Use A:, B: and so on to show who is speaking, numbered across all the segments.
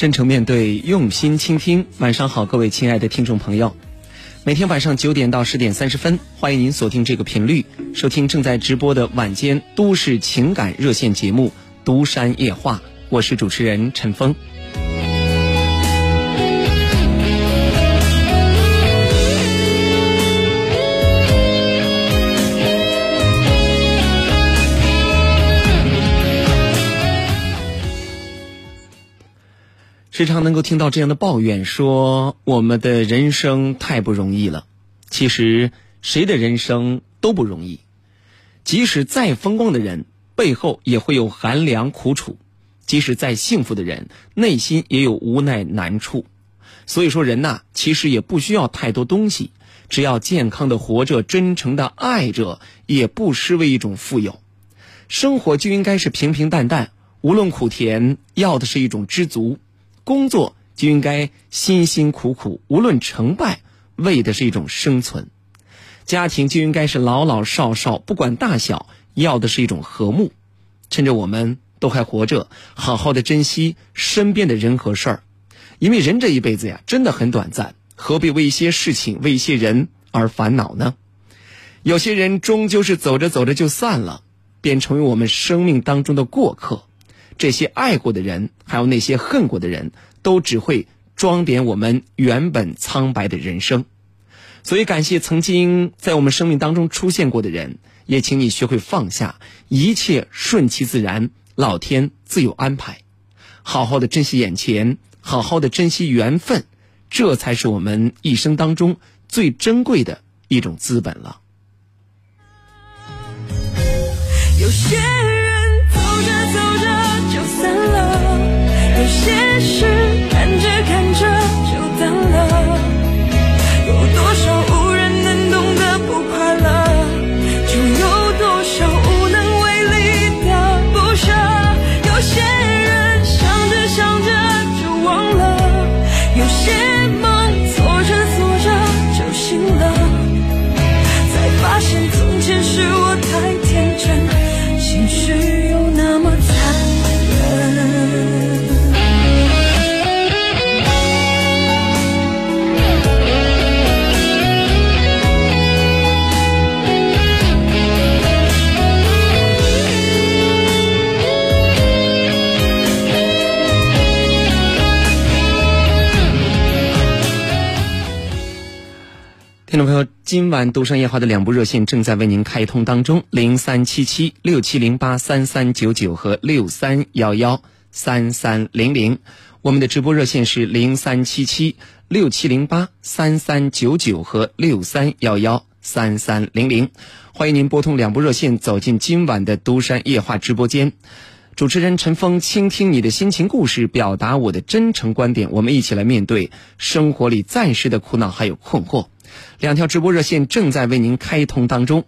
A: 真诚面对，用心倾听。晚上好，各位亲爱的听众朋友。每天晚上九点到十点三十分，欢迎您锁定这个频率，收听正在直播的晚间都市情感热线节目《独山夜话》。我是主持人陈峰。时常能够听到这样的抱怨，说我们的人生太不容易了。其实谁的人生都不容易，即使再风光的人，背后也会有寒凉苦楚；即使再幸福的人，内心也有无奈难处。所以说，人呐，其实也不需要太多东西，只要健康的活着，真诚的爱着，也不失为一种富有。生活就应该是平平淡淡，无论苦甜，要的是一种知足。工作就应该辛辛苦苦，无论成败，为的是一种生存；家庭就应该是老老少少，不管大小，要的是一种和睦。趁着我们都还活着，好好的珍惜身边的人和事儿，因为人这一辈子呀，真的很短暂，何必为一些事情、为一些人而烦恼呢？有些人终究是走着走着就散了，便成为我们生命当中的过客。这些爱过的人，还有那些恨过的人，都只会装点我们原本苍白的人生。所以，感谢曾经在我们生命当中出现过的人，也请你学会放下，一切顺其自然，老天自有安排。好好的珍惜眼前，好好的珍惜缘分，这才是我们一生当中最珍贵的一种资本了。有些。有些事看着看着就淡了，有多少无听众朋友，今晚独山夜话的两部热线正在为您开通当中，零三七七六七零八三三九九和六三幺幺三三零零。我们的直播热线是零三七七六七零八三三九九和六三幺幺三三零零。欢迎您拨通两部热线，走进今晚的独山夜话直播间。主持人陈峰，倾听你的心情故事，表达我的真诚观点，我们一起来面对生活里暂时的苦恼还有困惑。两条直播热线正在为您开通当中，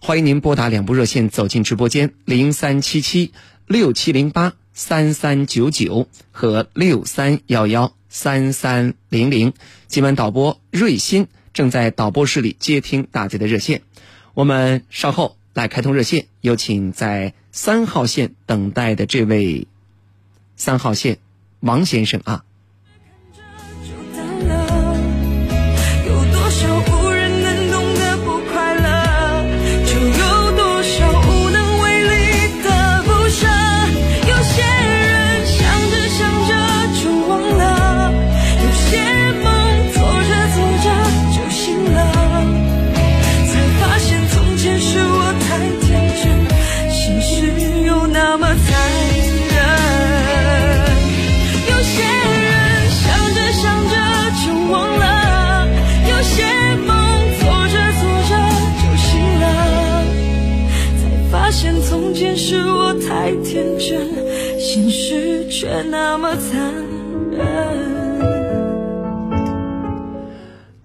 A: 欢迎您拨打两部热线走进直播间：零三七七六七零八三三九九和六三幺幺三三零零。今晚导播瑞鑫正在导播室里接听大家的热线，我们稍后来开通热线，有请在三号线等待的这位三号线王先生啊。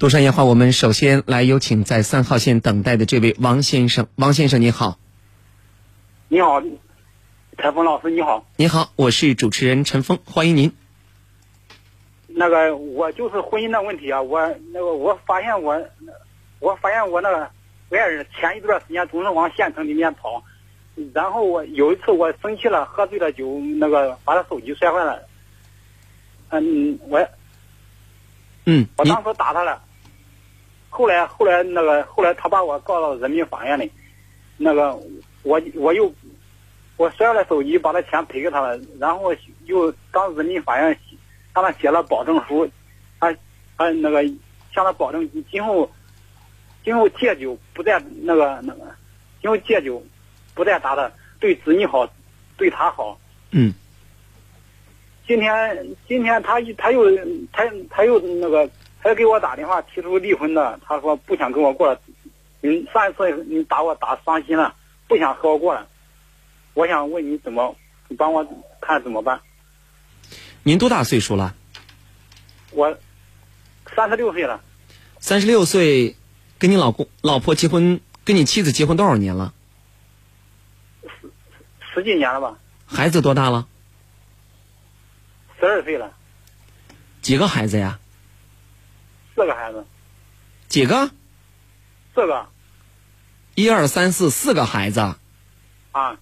A: 独山烟花，我们首先来有请在三号线等待的这位王先生。王先生，你好。
B: 你好，陈峰老师，你好。
A: 你好，我是主持人陈峰，欢迎您。
B: 那个，我就是婚姻的问题啊，我那个，我发现我，我发现我那个爱人前一段时间总是往县城里面跑。然后我有一次我生气了，喝醉了酒，那个把他手机摔坏了。嗯，我
A: 嗯，
B: 我当时打他了，后来后来那个后来他把我告到人民法院里，那个我我又我摔了手机，把他钱赔给他了，然后又当人民法院让他写了保证书，他他那个向他保证今后今后戒酒不再那个那个今后戒酒不再打他，对子女好，对他好。
A: 嗯
B: 今天今天他一他又他他又那个他给我打电话提出离婚的，他说不想跟我过了。你，上一次你打我打伤心了，不想和我过了。我想问你怎么，你帮我看怎么办？
A: 您多大岁数了？
B: 我三十六岁了，
A: 三十六岁，跟你老公老婆结婚，跟你妻子结婚多少年了？
B: 十十几年了吧，
A: 孩子多大了？
B: 十二岁了，
A: 几个孩子呀？
B: 四个孩子，
A: 几个？
B: 四个
A: 一二三四，四个孩子。
B: 啊，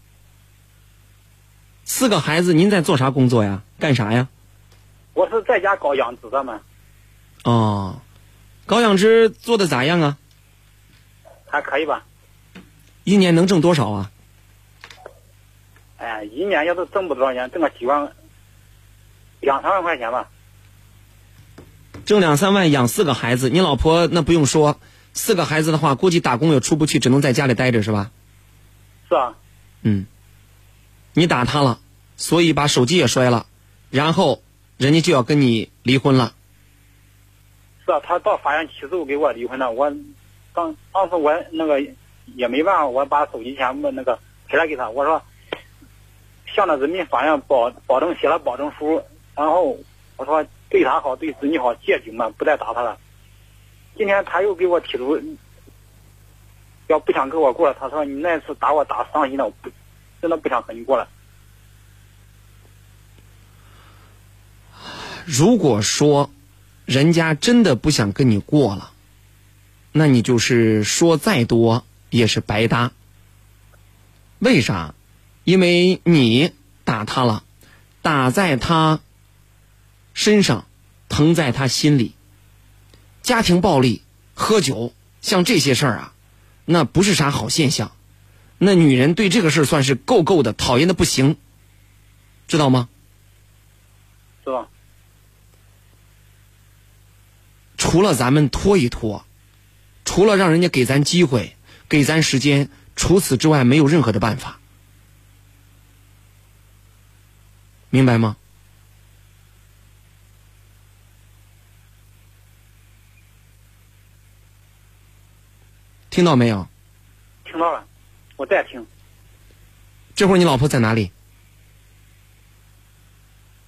A: 四个孩子，您在做啥工作呀？干啥呀？
B: 我是在家搞养殖的嘛，
A: 哦，搞养殖做的咋样啊？
B: 还可以吧？
A: 一年能挣多少啊？
B: 哎，一年要是挣不多少钱，挣个几万，两三万块钱吧。
A: 挣两三万养四个孩子，你老婆那不用说，四个孩子的话，估计打工也出不去，只能在家里待着是吧？
B: 是啊，
A: 嗯，你打他了，所以把手机也摔了，然后人家就要跟你离婚了。
B: 是啊，他到法院起诉给我离婚了。我当当时我那个也没办法，我把手机钱那个赔了给他。我说向着人民法院保保证写了保证书，然后我说对他好，对子女好，戒酒嘛，不再打他了。今天他又给我提出要不想跟我过了，他说你那次打我打伤心了，我不真的不想和你过了。
A: 如果说人家真的不想跟你过了，那你就是说再多也是白搭。为啥？因为你打他了，打在他身上，疼在他心里。家庭暴力、喝酒，像这些事儿啊，那不是啥好现象。那女人对这个事儿算是够够的，讨厌的不行，知道吗？
B: 是吧？
A: 除了咱们拖一拖，除了让人家给咱机会、给咱时间，除此之外没有任何的办法，明白吗？听到没有？
B: 听到了，我在听，
A: 这会儿你老婆在哪里？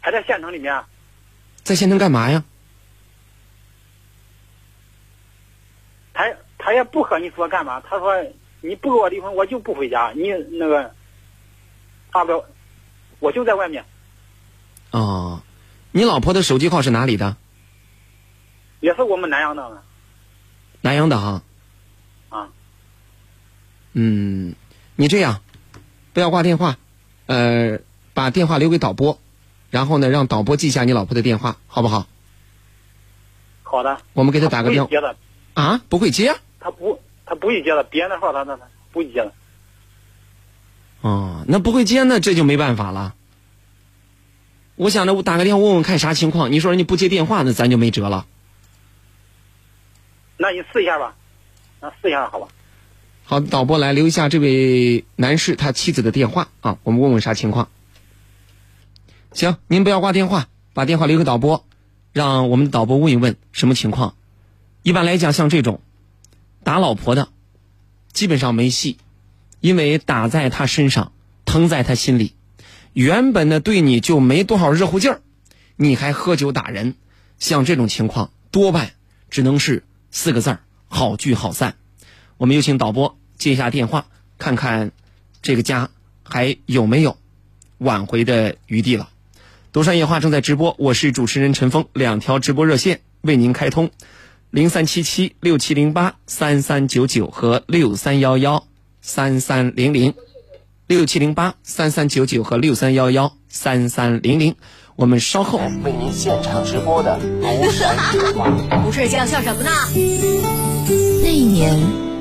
B: 还在县城里面。啊
A: 在县城干嘛呀？
B: 他他也不和你说干嘛，他说你不跟我离婚，我就不回家。你那个大不了，我就在外面，
A: 哦，你老婆的手机号是哪里的？
B: 也是我们南阳的
A: 南阳的哈。
B: 啊。
A: 嗯，你这样，不要挂电话，呃，把电话留给导播，然后呢，让导播记下你老婆的电话，好不好？
B: 好的。
A: 我们给他打个电
B: 话接的，
A: 啊，不会接啊？
B: 他不他不会接的，别人的号他他他不会接的。
A: 哦，那不会接，那这就没办法了。我想着我打个电话问问看啥情况，你说人家不接电话，那咱就没辙了。
B: 那你试一下吧，那试一下好吧？
A: 好，导播来留一下这位男士他妻子的电话啊，我们问问啥情况。行，您不要挂电话，把电话留给导播，让我们导播问一问什么情况。一般来讲，像这种打老婆的，基本上没戏，因为打在他身上，疼在他心里。原本呢对你就没多少热乎劲儿，你还喝酒打人，像这种情况多半只能是四个字儿：好聚好散。我们有请导播接一下电话，看看这个家还有没有挽回的余地了。独山夜话正在直播，我是主持人陈峰，两条直播热线为您开通：零三七七六七零八三三九九和六三幺幺三三零零，六七零八三三九九和六三幺幺三三零零。我们稍后
C: 为您现场直播的庐山夜话。
D: 不是想笑什么呢？
E: 那一年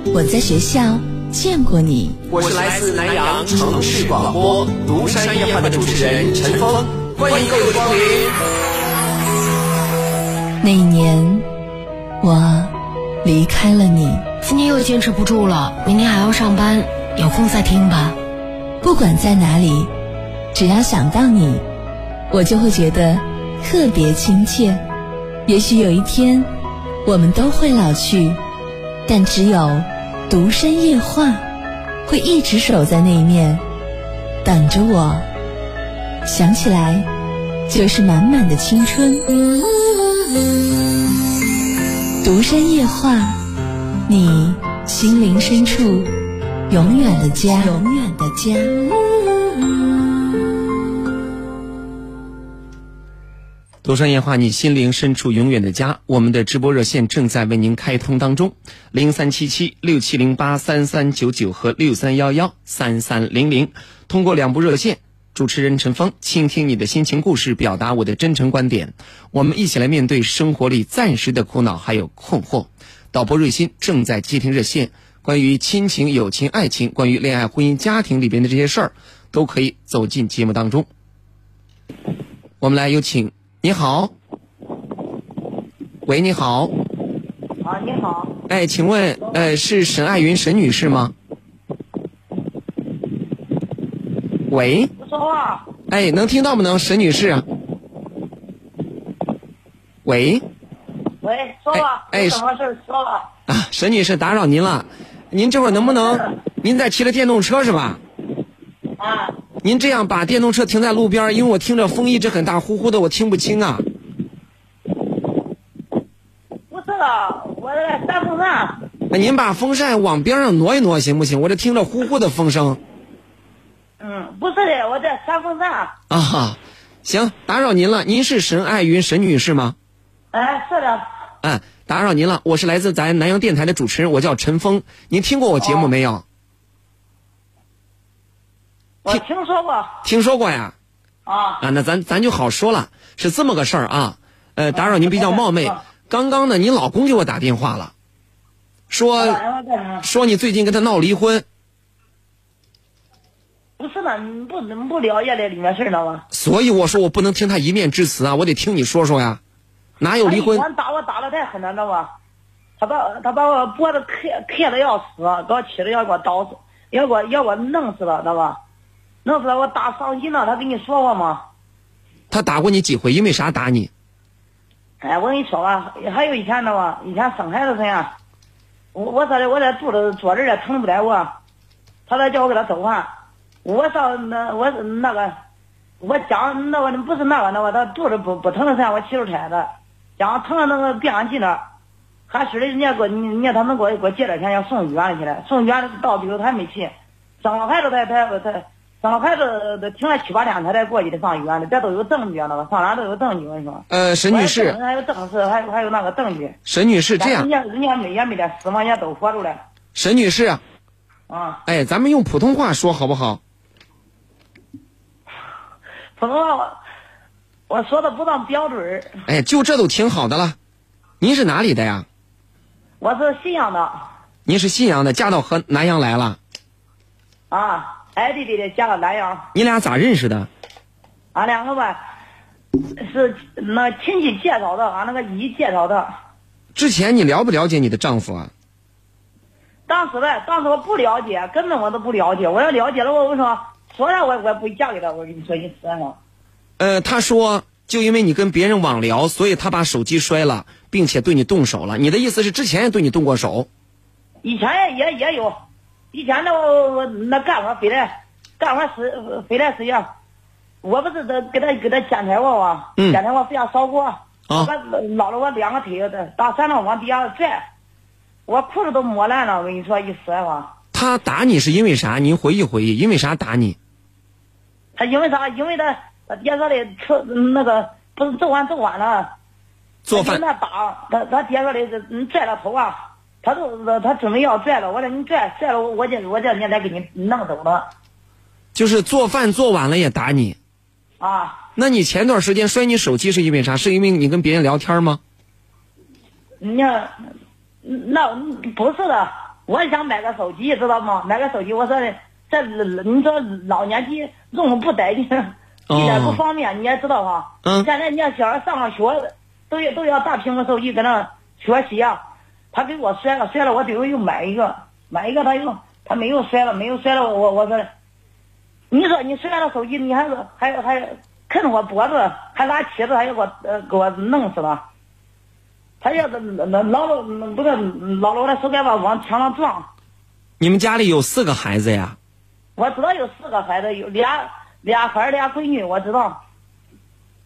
E: 我在学校见过你，
C: 我是来自南阳城市广播庐山夜话的主持人陈峰，欢迎各位光临。
E: 那一年我离开了你，
D: 今天又坚持不住了，明天还要上班，有空再听吧。
E: 不管在哪里，只要想到你，我就会觉得特别亲切。也许有一天，我们都会老去，但只有独山夜话会一直守在那一面，等着我。想起来，就是满满的青春。独山夜话，你心灵深处永远的家，永远的家。
A: 独山夜话，你心灵深处永远的家。我们的直播热线正在为您开通当中，零三七七六七零八三三九九和六三幺幺三三零零。通过两部热线，主持人陈峰倾听你的心情故事，表达我的真诚观点。我们一起来面对生活里暂时的苦恼还有困惑。导播瑞鑫正在接听热线，关于亲情、友情、爱情，关于恋爱、婚姻、家庭里边的这些事儿，都可以走进节目当中。我们来有请。你好，喂，你好，
F: 啊，你好，
A: 哎，请问，呃，是沈爱云沈女士吗？喂，
F: 说话，
A: 哎，能听到不能，沈女士？喂，
F: 喂，说吧，
A: 哎
F: 什么事儿说吧？
A: 啊，沈女士，打扰您了，您这会儿能不能，您在骑着电动车是吧？
F: 啊，
A: 您这样把电动车停在路边，因为我听着风一直很大，呼呼的，我听不清啊。
F: 不是了，我这个扇风扇，
A: 那您把风扇往边上挪一挪行不行？我这听着呼呼的风声
F: 嗯，不是的，我这扇风扇，
A: 啊哈。行，打扰您了，您是沈爱云沈女士吗？
F: 哎，是的，
A: 哎，打扰您了，我是来自咱南阳电台的主持人，我叫陈峰。您听过我节目没有？
F: 我听说过，
A: 听说过呀？
F: 啊，
A: 啊，那咱咱就好说了，是这么个事儿啊。呃，打扰您比较冒昧
F: 啊，
A: 刚刚呢，你老公给我打电话了，说？说你最近跟他闹离婚，
F: 不是的，你不能不了解这里面事儿了吗？
A: 所以我说我不能听他一面之词啊，我得听你说说呀。哪有离婚
F: 他？打我打的太狠了，知道吧？他把他把我脖子磕磕的要死，给我气的要给我刀死，要给我要给我弄死了，知道吧？弄死了我打伤心了，他跟你说过吗？
A: 他打过你几回？因为啥打你？
F: 哎，我跟你说吧，还有以前的吧，以前生孩子时呀，我我说的我这肚子坐这儿也疼不得我，他再叫我给他做饭，我上那我那个，我讲那个不是那个那个，他肚子不不疼的时候我骑着车子，讲疼的那个病上去了，还是的人家给我人家他们给我给我借点钱要送医院里去了，送医院到最后他还没去，生了孩子才才才生了孩子都停了七八天，他才过去的上医院的，这都有证据啊，那个上哪都有证据，我跟你说。
A: 呃，沈女士，
F: 还有证实，还有还有那个证据。
A: 沈女士，这样
F: 人，家人家没也没得死嘛，人家都活着嘞
A: 沈女士，
F: 啊。
A: 哎，咱们用普通话说好不好？
F: 普通话我我说的不当标准儿
A: 哎，就这都挺好的了。您是哪里的呀？
F: 我是信阳的
A: 您是信阳的，嫁到河南阳来了。
F: 啊，爱地里的嫁到南阳，
A: 你俩咋认识的？
F: 俺两个吧是那亲戚介绍的，俺那个姨介绍的。
A: 之前你了不了解你的丈夫啊？
F: 当时呗，当时我不了解，根本我都不了解。我要了解了，我我说说了我我也不会嫁给他。我跟你说句实话，
A: 呃，他说就因为你跟别人网聊，所以他把手机摔了，并且对你动手了。你的意思是之前也对你动过手？
F: 以前也也也有，以前那我我那干活回来干活时回来时呀，我不是得给他给他检查过吗？
A: 嗯
F: 检查过非要烧锅，
A: 啊
F: 我老了我两个腿的打山上往地下拽，我裤子都磨烂了。我跟你说一实在话，
A: 他打你是因为啥？您回忆回忆，因为啥打你？
F: 他因为啥？因为他他爹说的吃那个不是做完做完了，
A: 做饭
F: 他打他他爹说的是你拽了头啊。他都他准备要拽了，我说你拽拽了，我我这我这年得给你弄走了
A: 就是做饭做晚了也打你。
F: 啊！
A: 那你前段时间摔你手机是因为啥？是因为你跟别人聊天吗？
F: 你要那不是的，我想买个手机，知道吗？买个手机，我说的这你说老年机用不得劲，一点不方便，你也知道哈。
A: 嗯
F: 现在你家小孩上了学，都要都要大屏幕手机搁那学习啊。他给我摔了，摔了，我得又买一个，买一个他又他没有摔了，没有摔了，我我说，你说你摔了手机，你还是还还啃我脖子，还拿茄子还要给我呃给我弄死了。他要是老老不是老老的手该把往墙上撞。
A: 你们家里有四个孩子呀？
F: 我知道有四个孩子，有俩俩孩儿俩闺女，我知道。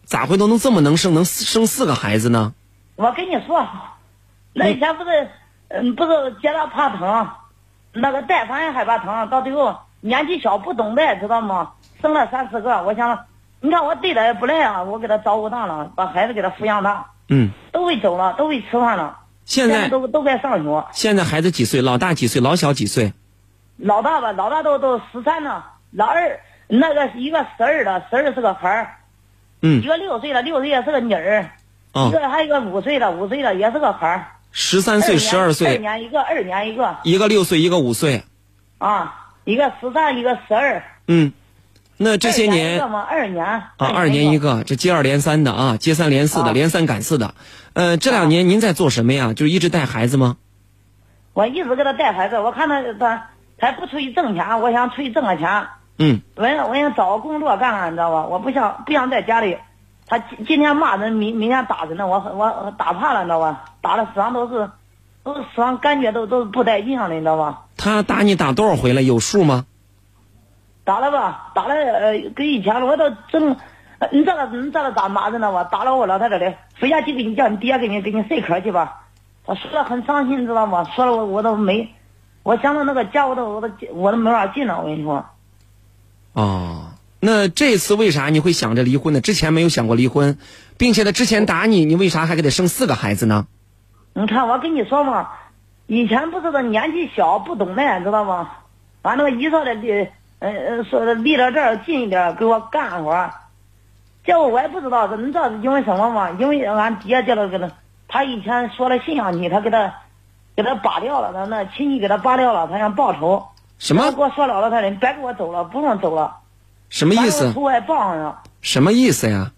A: 咋会都能这么能生，能生四个孩子呢？
F: 我跟你说，那以前不是嗯不是接他怕疼，那个带反也害怕疼，到最后年纪小不懂带，知道吗？生了三四个，我想，你看我对他也不赖啊，我给他照顾大了，把孩子给他抚养大，
A: 嗯，
F: 都会走了，都会吃饭了，
A: 现在
F: 都都该上学。
A: 现在孩子几岁？老大几岁？老小几岁？
F: 老大吧，老大都都十三了，老二那个一个十二的，十二是个孩儿，
A: 嗯
F: 一个六岁的，六岁也是个女儿，
A: 哦
F: 一个还有一个五岁的，五岁的也是个孩儿。
A: 十三岁、十二岁
F: 二
A: 岁，
F: 年一个，二年一个
A: 一个六岁，一个五岁。
F: 啊，一个十三，一个十二。
A: 嗯，那这些
F: 年二年
A: 啊，二年一
F: 个。
A: 这接二连三的啊，接三连四的，
F: 啊
A: 连三赶四的。呃，这两年您在做什么呀？就一直带孩子吗？
F: 我一直给他带孩子，我看他他他不出去挣钱，我想出去挣个钱，
A: 嗯，
F: 我想我想找个工作干干，你知道吧？我不想不想在家里，他今今天骂人，明明天打人了，我我我打怕了，你知道吧？打的身上都是都是身上感觉都都不带劲了，你知道吧？
A: 他打你打多少回了？有数吗？
F: 打了吧，打了呃，跟以前我都整，呃你知道你知道咋骂人了吧？打了我了，他这里回家去给你叫你爹给你给你睡壳去吧。我说的很伤心，知道吗？说了我我都没，我想到那个家我都我都我都没法进了，我跟你说。
A: 哦，那这次为啥你会想着离婚呢？之前没有想过离婚，并且他，之前打你，你为啥还给他生四个孩子呢？
F: 你看我跟你说嘛，以前不是他年纪小不懂的，知道吗？完那个姨说的离，呃呃说的离到这儿近一点给我干活儿，结果我也不知道，你知道因为什么吗？因为俺爹叫他给他，他以前说了信仰你，他给他给他扒掉了，他那亲戚给他扒掉了，他想报仇。
A: 什么
F: 他给我说了了，他说你别给我走了，不用走了。
A: 什么意思
F: 完了我？头还报上了。
A: 什么意思呀？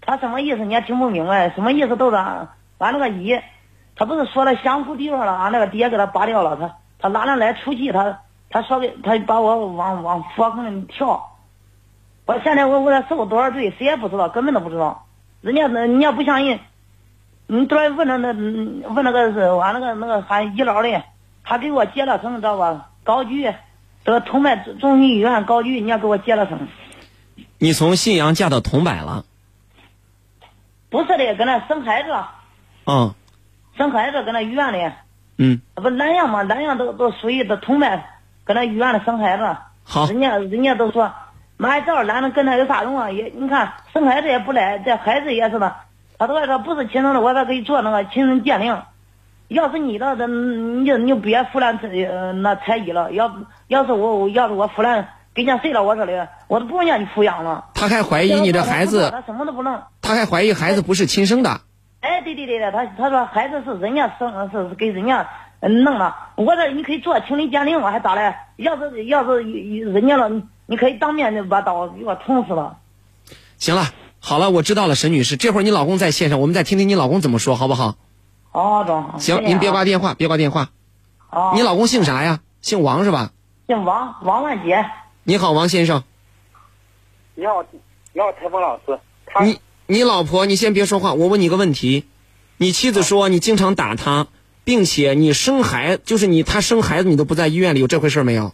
F: 他什么意思你也听不明白，什么意思都是俺俺那个姨，他不是说了相互地方了，俺那个爹给他拔掉了，他他哪能来出气？他他说给他把我往往佛坑里跳，我现在我我得受多少罪，谁也不知道，根本都不知道。人家那你要不相信，你昨天问那那问那个是俺那个那个喊医疗的，他给我接了成，知道吧？高居，这个通麦中心医院高居，人家给我接了生。
A: 你从信阳嫁到桐柏了？
F: 不是的，搁那生孩子，
A: 嗯
F: 生孩子搁那医院里。
A: 嗯，
F: 不南阳嘛，南阳都都属于都桐柏，搁那医院里生孩子，
A: 好，
F: 人家人家都说，妈这男的跟他有啥用啊？也你看生孩子也不来，这孩子也是的，他都说不是亲生的，我再给你做那个亲生鉴定。要是你的，这你就你就别胡乱呃那猜疑了。要要是我要是我胡乱给人家睡了我这里，我都不用让你抚养了。
A: 他还怀疑你的孩子，
F: 他什么都不弄。
A: 他还怀疑孩子不是亲生的。
F: 哎，对对对对，他他说孩子是人家生是是给人家嗯弄了，我这你可以做情理鉴定，我还咋嘞？要是要是人家了，你你可以当面就把刀给我捅死了。
A: 行了，好了，我知道了，沈女士，这会儿你老公在线上，我们再听听你老公怎么说，好不好？
F: 哦，中。
A: 行，您别挂电话，别挂电话。
F: 哦。
A: 你老公姓啥呀？姓王是吧？
F: 姓王，王万杰。
A: 你好，王先生。
B: 你好，你好，采访老师。他
A: 你你老婆，你先别说话，我问你个问题。你妻子说你经常打她，并且你生孩就是你她生孩子你都不在医院里，有这回事没有？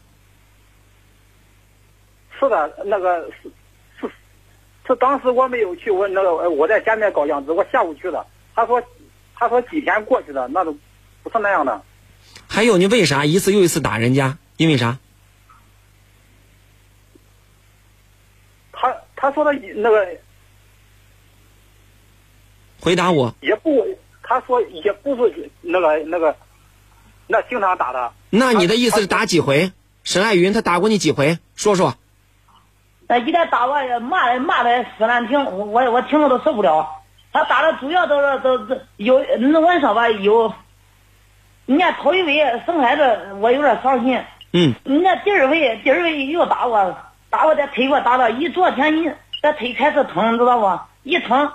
B: 是的，那个是是是，当时我没有去，我那个呃我在家里面搞养殖，我下午去的。他说他说几天过去的，那都不是那样的。
A: 还有你为啥一次又一次打人家？因为啥？
B: 他他说的那个
A: 回答我。
B: 也不，他说也不是那个那个，那经常打的。
A: 那你的意思是打几回？沈爱云他打过你几回？说说。
F: 那一旦打我骂的骂的死难听，我我我听了都受不了。他打的主要都是都都有那我说吧有，人家头一回生孩子我有点伤心，
A: 嗯，
F: 人家第二回第二回又打我，打我这腿给我打到一昨天一这腿开始疼，知道不？一疼，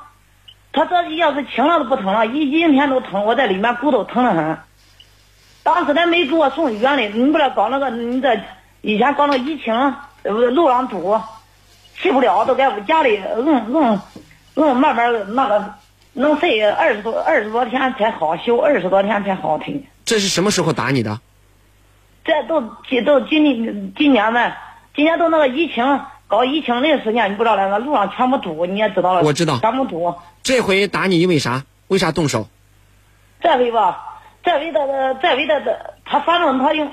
F: 他这要是轻了都不疼了，一阴天都疼，我在里面骨头疼得很。当时他没给我送医院里，你不知道搞那个你这以前搞那疫情，路上堵，去不了，都在我家里硬硬硬慢慢那个能睡二十多二十多天才好，修二十多天才好腿。
A: 这是什么时候打你的？
F: 这都今都今年今年呗，今年都那个疫情搞疫情那个时间，你不知道了，那路上全部堵，你也知道了。
A: 我知道
F: 全部堵。
A: 这回打你因为啥？为啥动手？
F: 这回吧，这回的这回的的，他反正他又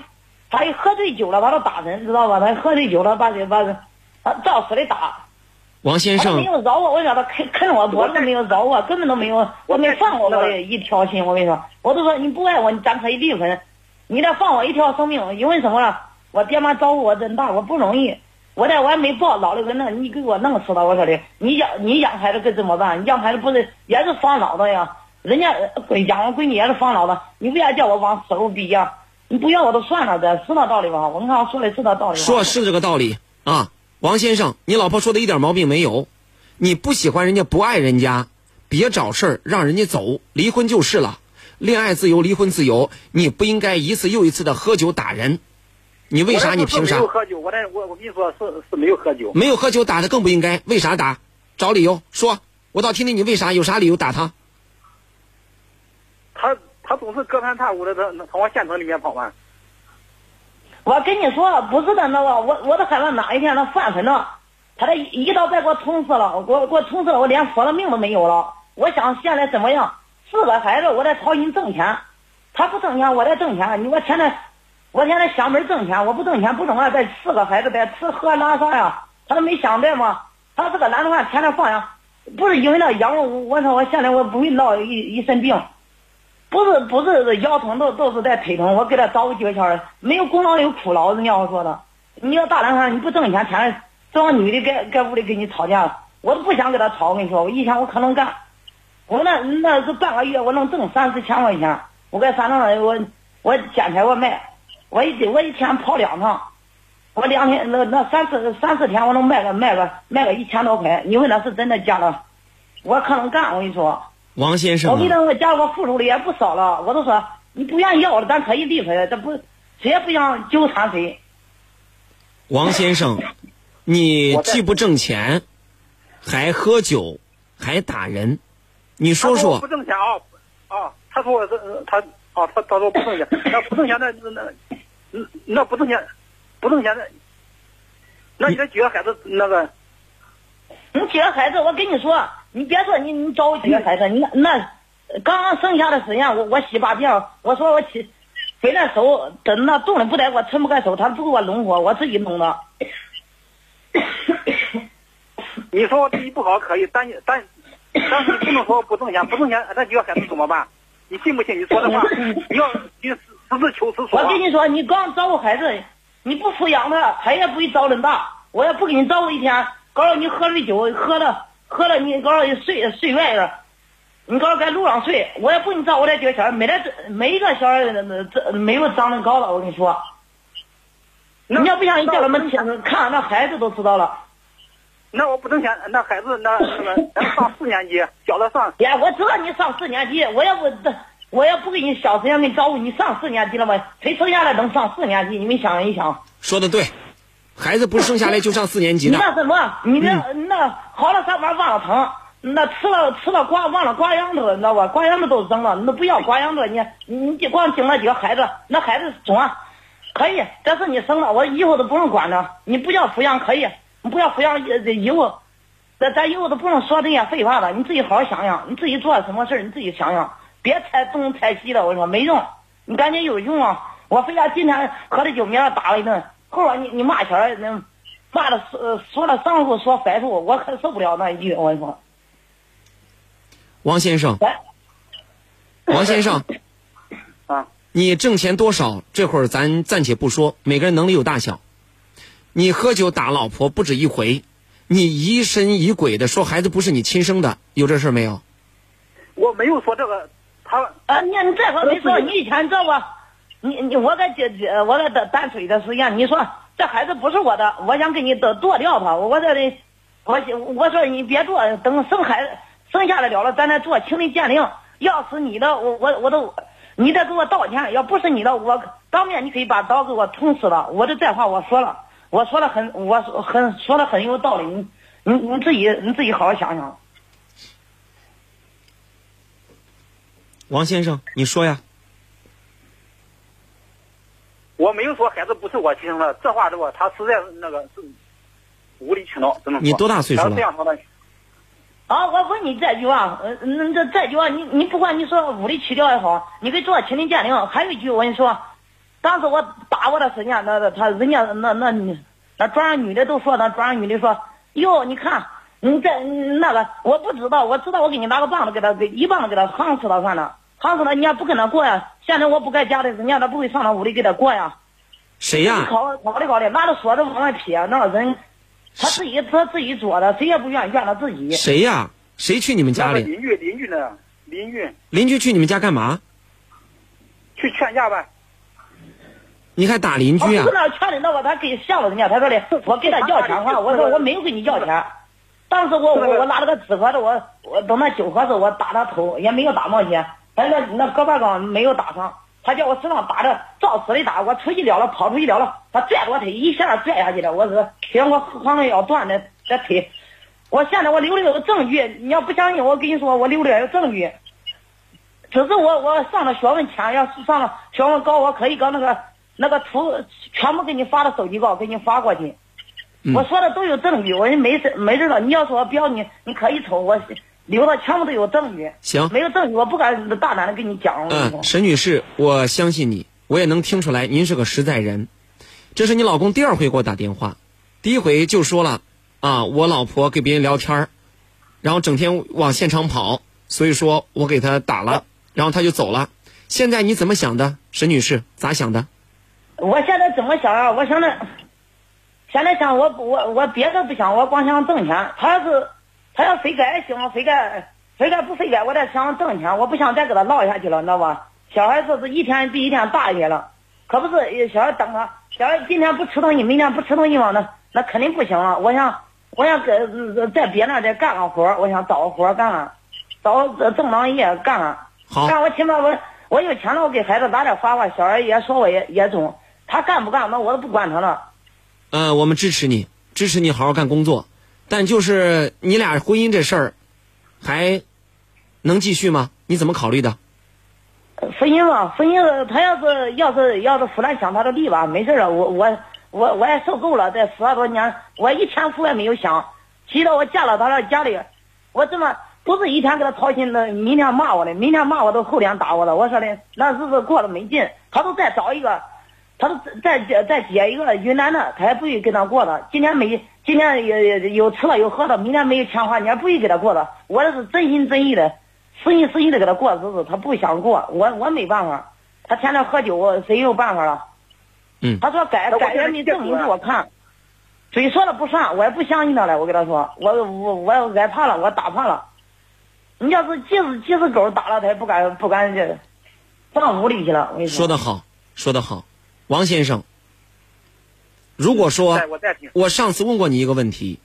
F: 他又喝醉酒了，把他打人，知道吧？他喝醉酒了，把这把这，他照死的打。
A: 王先
F: 生没，有饶我，我让他啃啃我脖子没有饶我，根本都没有，我没放过我的一条心。我跟你说，我都说你不爱我，你咱可以离婚，你得放我一条生命。因为什么呢？我爹妈照顾我真大，我不容易。我在我还没抱老的跟那，你给我弄死了！我说的，你养你养孩子可怎么办？你养孩子不是也是防老的呀？人家呃养我闺女也是防老的，你为啥叫我往死路逼呀？你不要我都算了，这是那道理吧？我跟他说的是那道理吧。
A: 说是这个道理啊，王先生，你老婆说的一点毛病没有。你不喜欢人家，不爱人家，别找事儿让人家走，离婚就是了。恋爱自由，离婚自由，你不应该一次又一次的喝酒打人。你为啥？你凭啥
B: 我没有？喝酒，我那我我跟你说是是没有喝酒。
A: 没有喝酒打的更不应该，为啥打？找理由说，我倒听听你为啥，有啥理由打他？
B: 他他总是隔三差五的他他往县城里面跑嘛。
F: 我跟你说，不是的，那个我我都害怕哪一天他犯狠了，他这一一刀再给我捅死了，给我给我捅死了，我连活的命都没有了。我想现在怎么样？四个孩子，我在操心挣钱，他不挣钱，我在挣钱。你我现在我现在想门挣钱，我不挣钱不挣啊，这四个孩子在吃喝拉撒呀，他都没想这吗？他这个男的话天天放养，不是因为那羊我，我说我现在我不会闹一一身病。不是不是腰疼都都是在腿疼，我给他找几个诀窍，没有功劳有苦劳，人家我说的。你要大男孩，你不挣钱，天天这帮女的在在屋里跟你吵架，我都不想跟他吵。我跟你说，我一天我可能干，我那那是半个月我能挣三四千块钱，我在山上我我捡柴我卖，我一我一天跑两趟，我两天那那三四三四天我能卖个卖个卖个一千多块，你问那是真的假的？我可能干，我跟你说。
A: 王先生
F: 我给
A: 啊，
F: 他我家我付出的也不少了，我都说你不愿意要了，咱可以离婚，这不谁也不想纠缠谁。
A: 王先生，你既不挣钱，还喝酒，还打人，你说说
B: 不，挣钱啊啊！他说我这他啊他他说不挣钱，那不挣钱那那那那不挣钱不挣钱那，那你这几个孩子那个
F: 你几个孩子，我跟你说，你别说你你找我几个孩子，你那那刚刚剩下的时间，我我洗把遍，我说我起回来手等那冻的不得，我抻不开手，他不给我弄活，我自己弄的。
B: 你说我对你不好可以，但你但但是你不能说我不挣钱，不挣钱那几个孩子怎么办？你信不信？你说的话，你要你实实事求是说啊。
F: 我跟你说，你刚照顾孩子，你不抚养他，他也不会长人大。我也不给你照顾一天，搞了你喝醉酒，喝了喝了你搞了睡睡外边，你搞了在路上睡，我也不给你照顾这几个小孩，没来没一个小孩这这没有长得高的，我跟你说。你要不想你叫他们看看那孩子都知道了。
B: 那我不挣钱，那孩子那那个 咱上四年级，小的上
F: 呀，我知道你上四年级，我要不我要不给你小时间给你照顾，你上四年级了吗？谁生下来能上四年级？你们想一想。
A: 说的对，孩子不是生下来就上四年级
F: 你
A: 的，
F: 那什么，你那、那好了上班忘了疼，那吃了吃了瓜忘了瓜秧子，你知道吧？瓜秧子都扔了，你都不要瓜秧子，你你你就光顶那几个孩子，那孩子中啊，可以，这是你生的，我以后都不用管了，你不要抚养可以，你不要抚养呃以后，咱咱以后都不用说这些废话了，你自己好好想想，你自己做什么事儿你自己想想，别猜东猜西的，我说没用，你赶紧有用啊！我非要今天喝了酒，明儿打了一顿，后边你你骂小孩那。骂的说说了上户说反处，我可受不了那一句。我跟你说，
A: 王先生，王先生，
B: 啊，
A: 你挣钱多少？这会儿咱暂且不说，每个人能力有大小。你喝酒打老婆不止一回，你疑神疑鬼的说孩子不是你亲生的，有这事儿没有？
B: 我没有说这个，他
F: 啊，你你这话没说，你以前知道吧？你你我在这这我在淡淡水的时间，你说这孩子不是我的，我想给你剁剁掉他，我这里，我我说你别做，等生孩子生下来了了，咱再做亲力鉴定。要是你的，我我我都，你得给我道歉。要不是你的，我当面你可以把刀给我捅死了。我的这话我说了，我说的很，我说很说的很有道理。你你你自己你自己好好想想。
A: 王先生，你说呀？
B: 我没有说孩子不是我亲生的，这话对吧？他实在是那个是无理取闹，只能说。
A: 你多大岁数了
B: 他这样说的，
F: 啊，我问你这句话，呃，那这这句话，你你不管你说无理取闹也好，你给做亲临鉴定。还有一句我跟你说，当时我打我的时间，那那他人家那那那庄上女的都说，那庄上女的说，哟，你看你这那个我不知道，我知道我给你拿个棒子给他给一棒子给他夯死了算了，夯死了你也不跟他过呀。现在我不在家里，人家他不会上他屋里给他过呀。
A: 谁呀？
F: 考考的考的，拿着锁子往外撇，那人他自己他自己做的，谁也不愿意怨他自己。
A: 谁呀？谁去你们家里？
B: 邻居邻居呢？邻居
A: 邻居去你们家干嘛？
B: 去劝架呗。
A: 你还打邻居啊
F: 我？那劝的那我他给吓了人家，他说的我给他要钱话，我说我没有给你要钱。当时我我我拿了个纸盒子，我我等那酒盒子我打他头，也没有打冒险，反正那胳膊上没有打伤。他叫我身上打的照死的打，我出去了了，跑出去了了，他拽着我腿一下拽下去了，我是行我黄了要断的这腿。我现在我留的有证据，你要不相信，我跟你说，我留的有证据。只是我我上了学问浅，要是上了学问高，我可以搞那个那个图全部给你发到手机稿，给你发过去。
A: 嗯
F: 我说的都有证据，我也没事没事了。你要说不要你，你可以瞅，我留的全部都有证据。
A: 行
F: 没有证据，我不敢大胆的跟你讲。
A: 嗯，沈女士，我相信你，我也能听出来您是个实在人。这是你老公第二回给我打电话，第一回就说了啊，我老婆跟别人聊天儿然后整天往现场跑，所以说我给他打了，然后他就走了。现在你怎么想的，沈女士？咋想的？
F: 我现在怎么想啊？我现在，现在想我我我别的不想，我光想挣钱。他要是他要非该行，非改非改不非改，我得想挣钱，我不想再给他唠下去了，你知道吧？小孩子是一天比一天大一些了，可不是小孩等他，小孩今天不吃东西，明天不吃东西嘛，那那肯定不行了。我想我想搁呃在别那再干个活，我想找个活干干，找个正当业干干。
A: 好，
F: 干我起码我我有钱了，我给孩子拿点花花，小孩也说我也也中。他干不干，那我都不管他了。
A: 呃，我们支持你，支持你好好干工作，但就是你俩婚姻这事儿，还能继续吗？你怎么考虑的？
F: 婚姻嘛，婚姻他要是要是要是夫来想他的地吧，没事了。我我我我也受够了，这十二多年，我一天福也没有享。直到我嫁到他那家里，我这么不是一天给他操心的，明天骂我的，明天骂我都后天打我了。我说的那日子过得没劲，他都再找一个，他都再再再接一个云南的，他也不会跟他过了。今天没今天有有有吃了有喝的，明天没有钱花，你还不许给他过的。我这是真心真意的。实心实意的给他过日子，他不想过，我我没办法。他天天喝酒，谁有办法了？
A: 嗯
F: 他说改改也没证明给我看，嘴说了不算，我也不相信他了。我跟他说，我我我挨怕了，我打怕了。你要是即使即使狗打了，他也不敢不敢这上屋里去了。我跟你
A: 说说的好，说的好，王先生。如果说
B: 我
A: 上次问过你一个问题，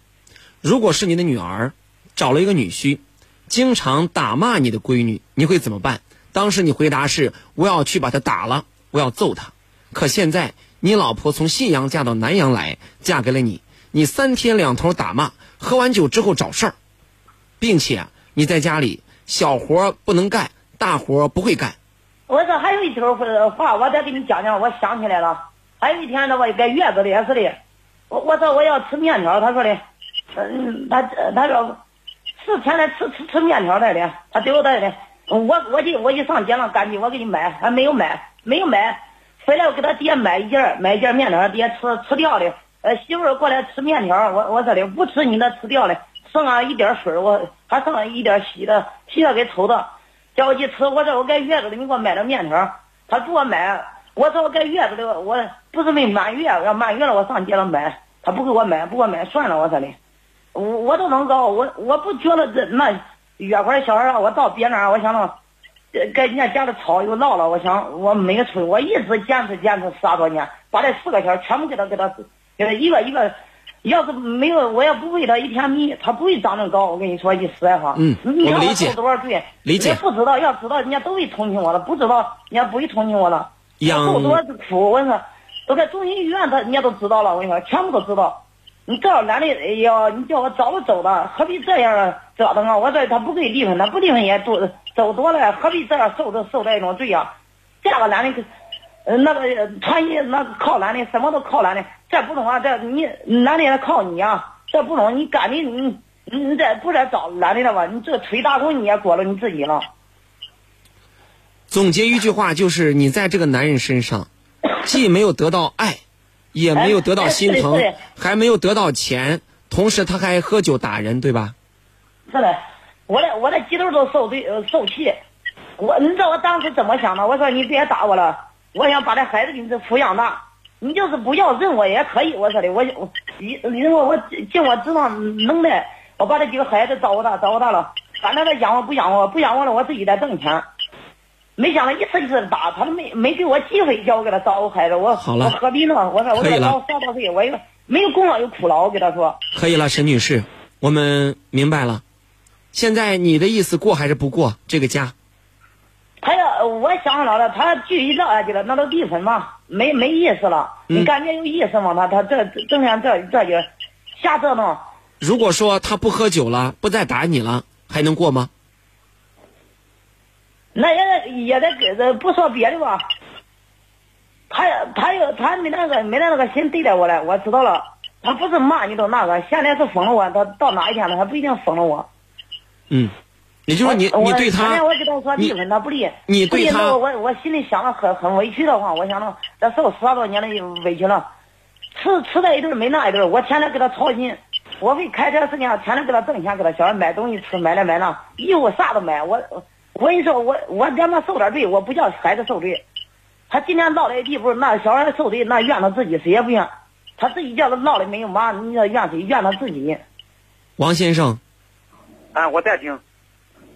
A: 如果是你的女儿找了一个女婿，经常打骂你的闺女，你会怎么办？当时你回答是我要去把他打了，我要揍他。可现在你老婆从信阳嫁到南阳来，嫁给了你，你三天两头打骂，喝完酒之后找事儿，并且你在家里小活不能干，大活不会干。
F: 我说还有一条话，我再给你讲讲，我想起来了。还有一天呢，我在月子里也是的，我我说我要吃面条，他说的，嗯，他他说是天天吃吃吃面条来的，他最后他的，我我就我就上街上赶紧我给你买，还没有买，没有买，回来我给他爹买一件买一件面条，爹吃吃掉的，呃媳妇过来吃面条，我我说的不吃你那吃掉的，剩了一点水我还剩了一点稀的，稀的给抽的。叫我去吃，我说我在月子里，你给我买点面条。他给我买，我说我在月子里，我不是没满月，要满月了我上街了买，他不给我买，不给我买算了，我说的。我我都能搞，我我不觉得这那月块小孩啊，我到别那儿，我想着，呃跟人家家里吵又闹了，我想我没个出，我一直坚持坚持十多年，把这四个小孩全部给他给他给他一个一个，要是没有我要不喂他一天米，他不会长那么高。我跟你说句实在话，
A: 嗯
F: 你看
A: 我理解
F: 受多少罪，
A: 理解
F: 不知道，要知道人家都会同情我了，不知道人家不会同情我了。
A: 养
F: 我受多少苦，我跟你说，都在中心医院，他人家都知道了，我跟你说，全部都知道。你这样男的，哎呀，你叫我早走了，何必这样折腾啊？我这他不给离婚，他不离婚也多走多了，何必这样受这受这种罪啊？嫁个男的，呃，那个穿衣那个靠男的，什么都靠男的，这不中啊！这你男的也靠你啊，这不中，你赶紧你你再不再找男的了吧？你这吹大空你也过了你自己了。
A: 总结一句话就是：你在这个男人身上，既没有得到爱，也没有得到心疼还没有得到钱，同时他还喝酒打人，对吧？
F: 是的，我的我的鸡头都受罪呃受气，我你知道我当时怎么想的？我说你别打我了，我想把这孩子给你抚养大，你就是不要认我也可以。我说的，我我你你我我尽我职能能耐，我把这几个孩子照顾大照顾大了，反正他养我不养我不养我了，我自己在挣钱。没想到一次一次的打，他都没没给我机会叫我给他照顾孩子，我
A: 好了
F: 我何必呢？我说我这
A: 可以了
F: 到十八岁，我也没有功劳有苦劳，我给他说。
A: 可以了，沈女士，我们明白了。现在你的意思过还是不过这个家？
F: 他要我想了了，他继续闹下去了，那都离婚嘛，没没意思了。
A: 嗯
F: 你感觉有意思吗？他他这整天这这就瞎折腾。
A: 如果说他不喝酒了，不再打你了，还能过吗？
F: 那也也得给这不说别的吧，他他有他没那个没那个心对待我了，我知道了。他不是骂你都那个，现在是封了我，他到哪一天了，他不一定封了我。
A: 嗯，也就是说你
F: 我
A: 你对他
F: 我他说
A: 你
F: 离婚，他不离。
A: 你对他
F: 那我我心里想的很很委屈的慌，我想着这受十多年的委屈了，吃吃这一顿没那一顿，我天天给他操心，我为开车事情天天给他挣钱，给他小孩买东西吃，买那买那，衣服啥都买。我我跟你说，我我让他受点罪，我不叫孩子受罪。他今天到这地步，那小孩受罪，那怨他自己，谁也不怨。他自己叫他闹的没有妈，你要怨谁？怨他自己。
A: 王先生，
B: 啊，我在听。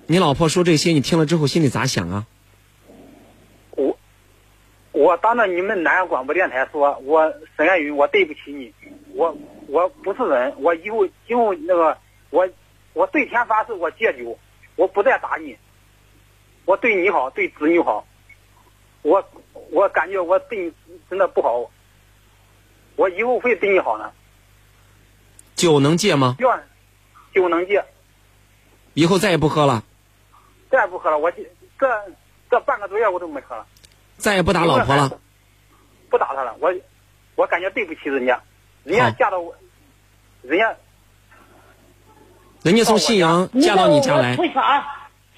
A: 你老婆说这些，你听了之后心里咋想啊？
B: 我我当着你们南阳广播电台说，我沈爱云，我对不起你，我我不是人，我以后以后那个我我对天发誓，我戒酒，我不再打你，我对你好，对子女好，我我感觉我对你真的不好，我以后会对你好呢，
A: 酒能戒吗？
B: 愿酒能戒，
A: 以后再也不喝了，
B: 再也不喝了，我这这这半个多月我都没喝了。
A: 再也不打老婆了。
B: 不打她了，我我感觉对不起人家，人家嫁到我，人家
A: 人家从信阳嫁到你家来
F: 为，啥？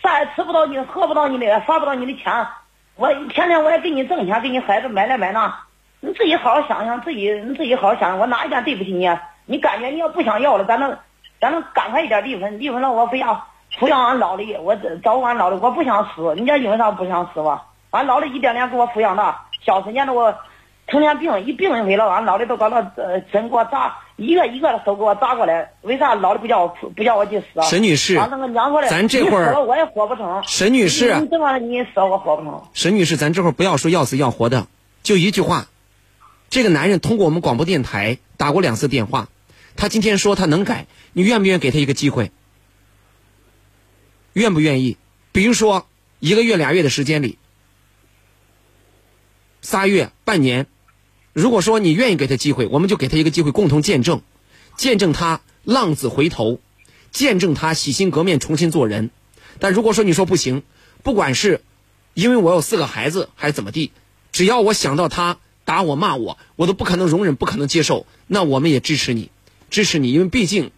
F: 啥也吃不到你，喝不到你的，花不到你的钱。我天天我也给你挣钱，给你孩子买那买那。你自己好好想想，自己你自己好好想想，我哪一点对不起你？你感觉你要不想要了，咱能咱能赶快一点离婚，离婚了我不要抚养俺老的，我照顾俺老的，我不想死。人家因为啥不想死吧？俺老的一点点给我抚养大，小时间的我成天病，一病一回了，俺老的都搞那呃针给我扎，一个一个的手给我抓过来。为啥老的不叫我不叫我去死啊？
A: 沈女士
F: 那个娘说的，
A: 咱这会儿
F: 我也活不成。
A: 沈女士
F: 你这么你死我活不成。
A: 沈女士，咱这会儿不要说要死要活的，就一句话。这个男人通过我们广播电台打过两次电话，他今天说他能改，你愿不愿意给他一个机会？愿不愿意？比如说一个月、俩月的时间里，仨月、半年，如果说你愿意给他机会，我们就给他一个机会，共同见证，见证他浪子回头，见证他洗心革面，重新做人。但如果说你说不行，不管是因为我有四个孩子还是怎么地，只要我想到他打我骂我，我都不可能容忍，不可能接受。那我们也支持你，支持你，因为毕竟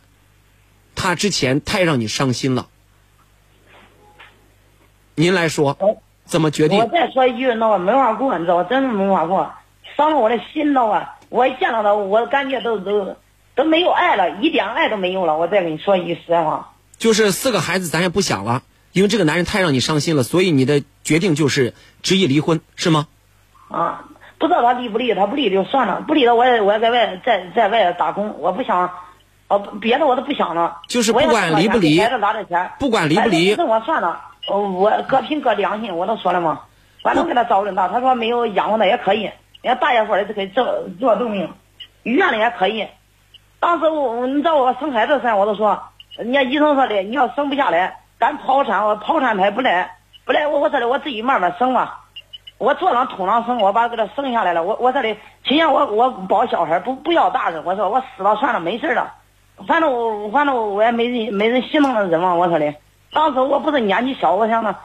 A: 他之前太让你伤心了。您来说怎么决定我？
F: 再说一句，那我没法过，你知道我？真的没法过，伤了我的心，了啊？我一见到他，我感觉都都都没有爱了，一点爱都没有了。我再跟你说一句实在话，
A: 就是四个孩子咱也不想了，因为这个男人太让你伤心了，所以你的决定就是执意离婚，是吗？
F: 啊，不知道他离不离，他不离就算了，不离了我也我也在外在在外打工，我不想哦，别的我都不想了。
A: 就是不管离不离
F: 孩子拿点钱，
A: 不管离不离
F: 孩子不认我算了，我我各凭各良心，我都说了嘛。反正给他找人大，他说没有养活他也可以，人家大爷伙儿就可以做做证明，医院里也可以。当时我你知道我生孩子的时候，我都说，人家医生说的，你要生不下来，咱剖产，我剖产胎不来，不来我我说的我自己慢慢生吧。我坐上通上生，我把给他生下来了。我我说的，今年我我保小孩不不要大人，我说我死了算了没事了，反正我反正我也没人没人心疼的人嘛。我说的，当时我不是年纪小，我想着，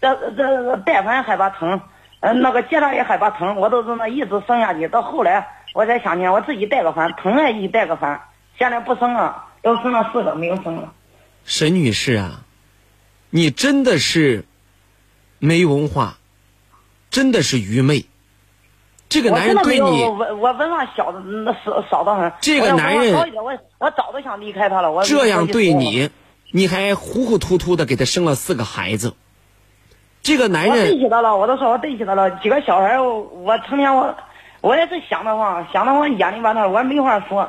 F: 这这带饭害怕疼，呃那个结扎也害怕疼，我都是那一直生下去。到后来我才想起来我自己带个饭，疼也一带个饭，现在不生了，要生了四个没有生了。
A: 沈女士啊，你真的是没文化，真的是愚昧。这个男人对你
F: 我我我文化小的那少少得很。
A: 这个男人
F: 我我早都想离开他了。我
A: 这样对你，你还糊糊涂涂的给他生了四个孩子。这个男人
F: 我对
A: 人，
F: 起他了，我都说我对起他了。几个小孩，我我成天我我也是想的慌，想的我眼里完他，我也没话说。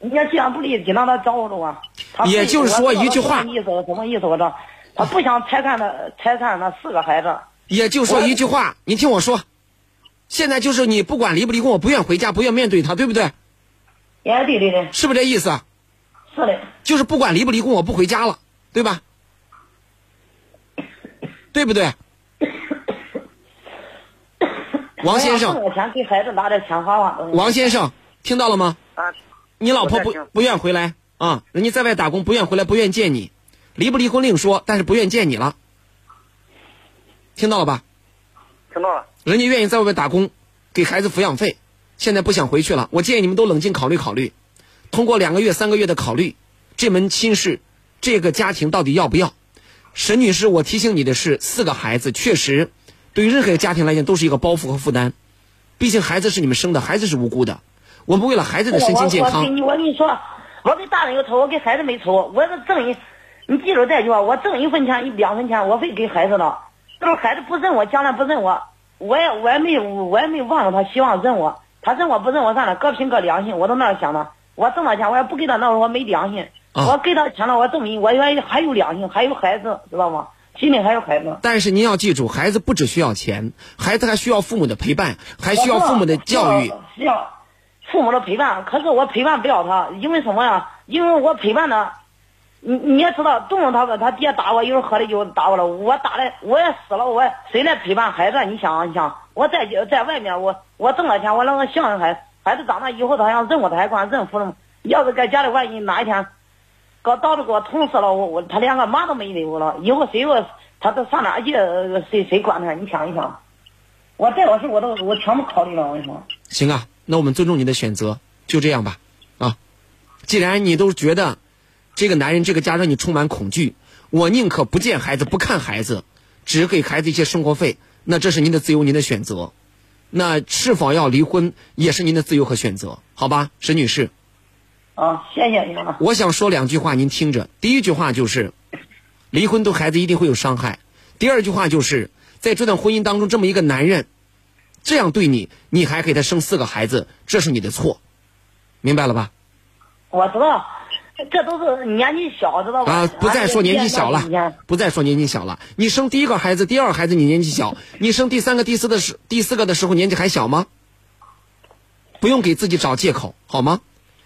F: 你要既然不离，尽让他招呼着我。他
A: 也就是说一句话
F: 意思？什么意思？我知道，他不想拆散他拆散那四个孩子。
A: 也就说一句话，你听我说，现在就是你不管离不离婚，我不愿回家，不愿面对他，对不对？
F: 哎，对对对，
A: 是不是这意思啊？
F: 是的。
A: 就是不管离不离婚，我不回家了，对吧？对不对？王先生，
F: 我钱给孩子拿点钱花花。
A: 王先生，听到了吗？
B: 啊，
A: 你老婆不不愿回来啊？人家在外打工不愿回来，不愿见你，离不离婚另说，但是不愿见你了，听到了吧？
B: 听到了。
A: 人家愿意在外面打工，给孩子抚养费，现在不想回去了。我建议你们都冷静考虑考虑，通过两个月、三个月的考虑，这门亲事，这个家庭到底要不要？沈女士，我提醒你的是，四个孩子确实，对于任何一个家庭来讲都是一个包袱和负担。毕竟孩子是你们生的，孩子是无辜的。我们为了孩子的身心健康，
F: 我我给你我跟你说，我给大人有仇，我给孩子没仇。我是挣一，你记住这句话，我挣一分钱一两分钱，我会给孩子的。就是孩子不认我，将来不认我，我也我也没我也没忘了他，希望认我。他认我不认我算了，各凭各良心。我都那样想的。我挣了钱，我也不给他那我没良心。
A: 啊
F: 我给他钱了，我证明我愿意还有良心，还有孩子，知道吗？心里还有孩子。
A: 但是您要记住，孩子不只需要钱，孩子还需要父母的陪伴，还需要父母的教育。
F: 需要父母的陪伴。可是我陪伴不了他，因为什么呀？因为我陪伴他，你你也知道，动了他吧，他爹打我，一会儿喝的酒打我了，我打的我也死了，我谁来陪伴孩子？你想你想，我在在外面，我我挣了钱，我能够孝顺孩子，孩子长大以后他想认我，他还管认父了吗？要是在家里，万一哪一天搞到了给我捅死了，我我他连个妈都没留了，以后谁我他都上哪去？谁谁管他？你想一想。我这种事我都我全部考虑了，我跟你说。
A: 行啊，那我们尊重你的选择，就这样吧。啊，既然你都觉得这个男人、这个家让你充满恐惧，我宁可不见孩子、不看孩子，只给孩子一些生活费，那这是您的自由、您的选择。那是否要离婚，也是您的自由和选择，好吧，沈女士。
F: 啊，谢谢您了。
A: 我想说两句话，您听着。第一句话就是，离婚对孩子一定会有伤害。第二句话就是，在这段婚姻当中，这么一个男人这样对你，你还给他生四个孩子，这是你的错，明白了吧？
F: 我知道，这都是年纪小，知道吧？
A: 啊，不再说年纪小了，不再说年纪小了。你生第一个孩子、第二个孩子，你年纪小；你生第三个、第四的时、第四个的时候，年纪还小吗？不用给自己找借口，好吗？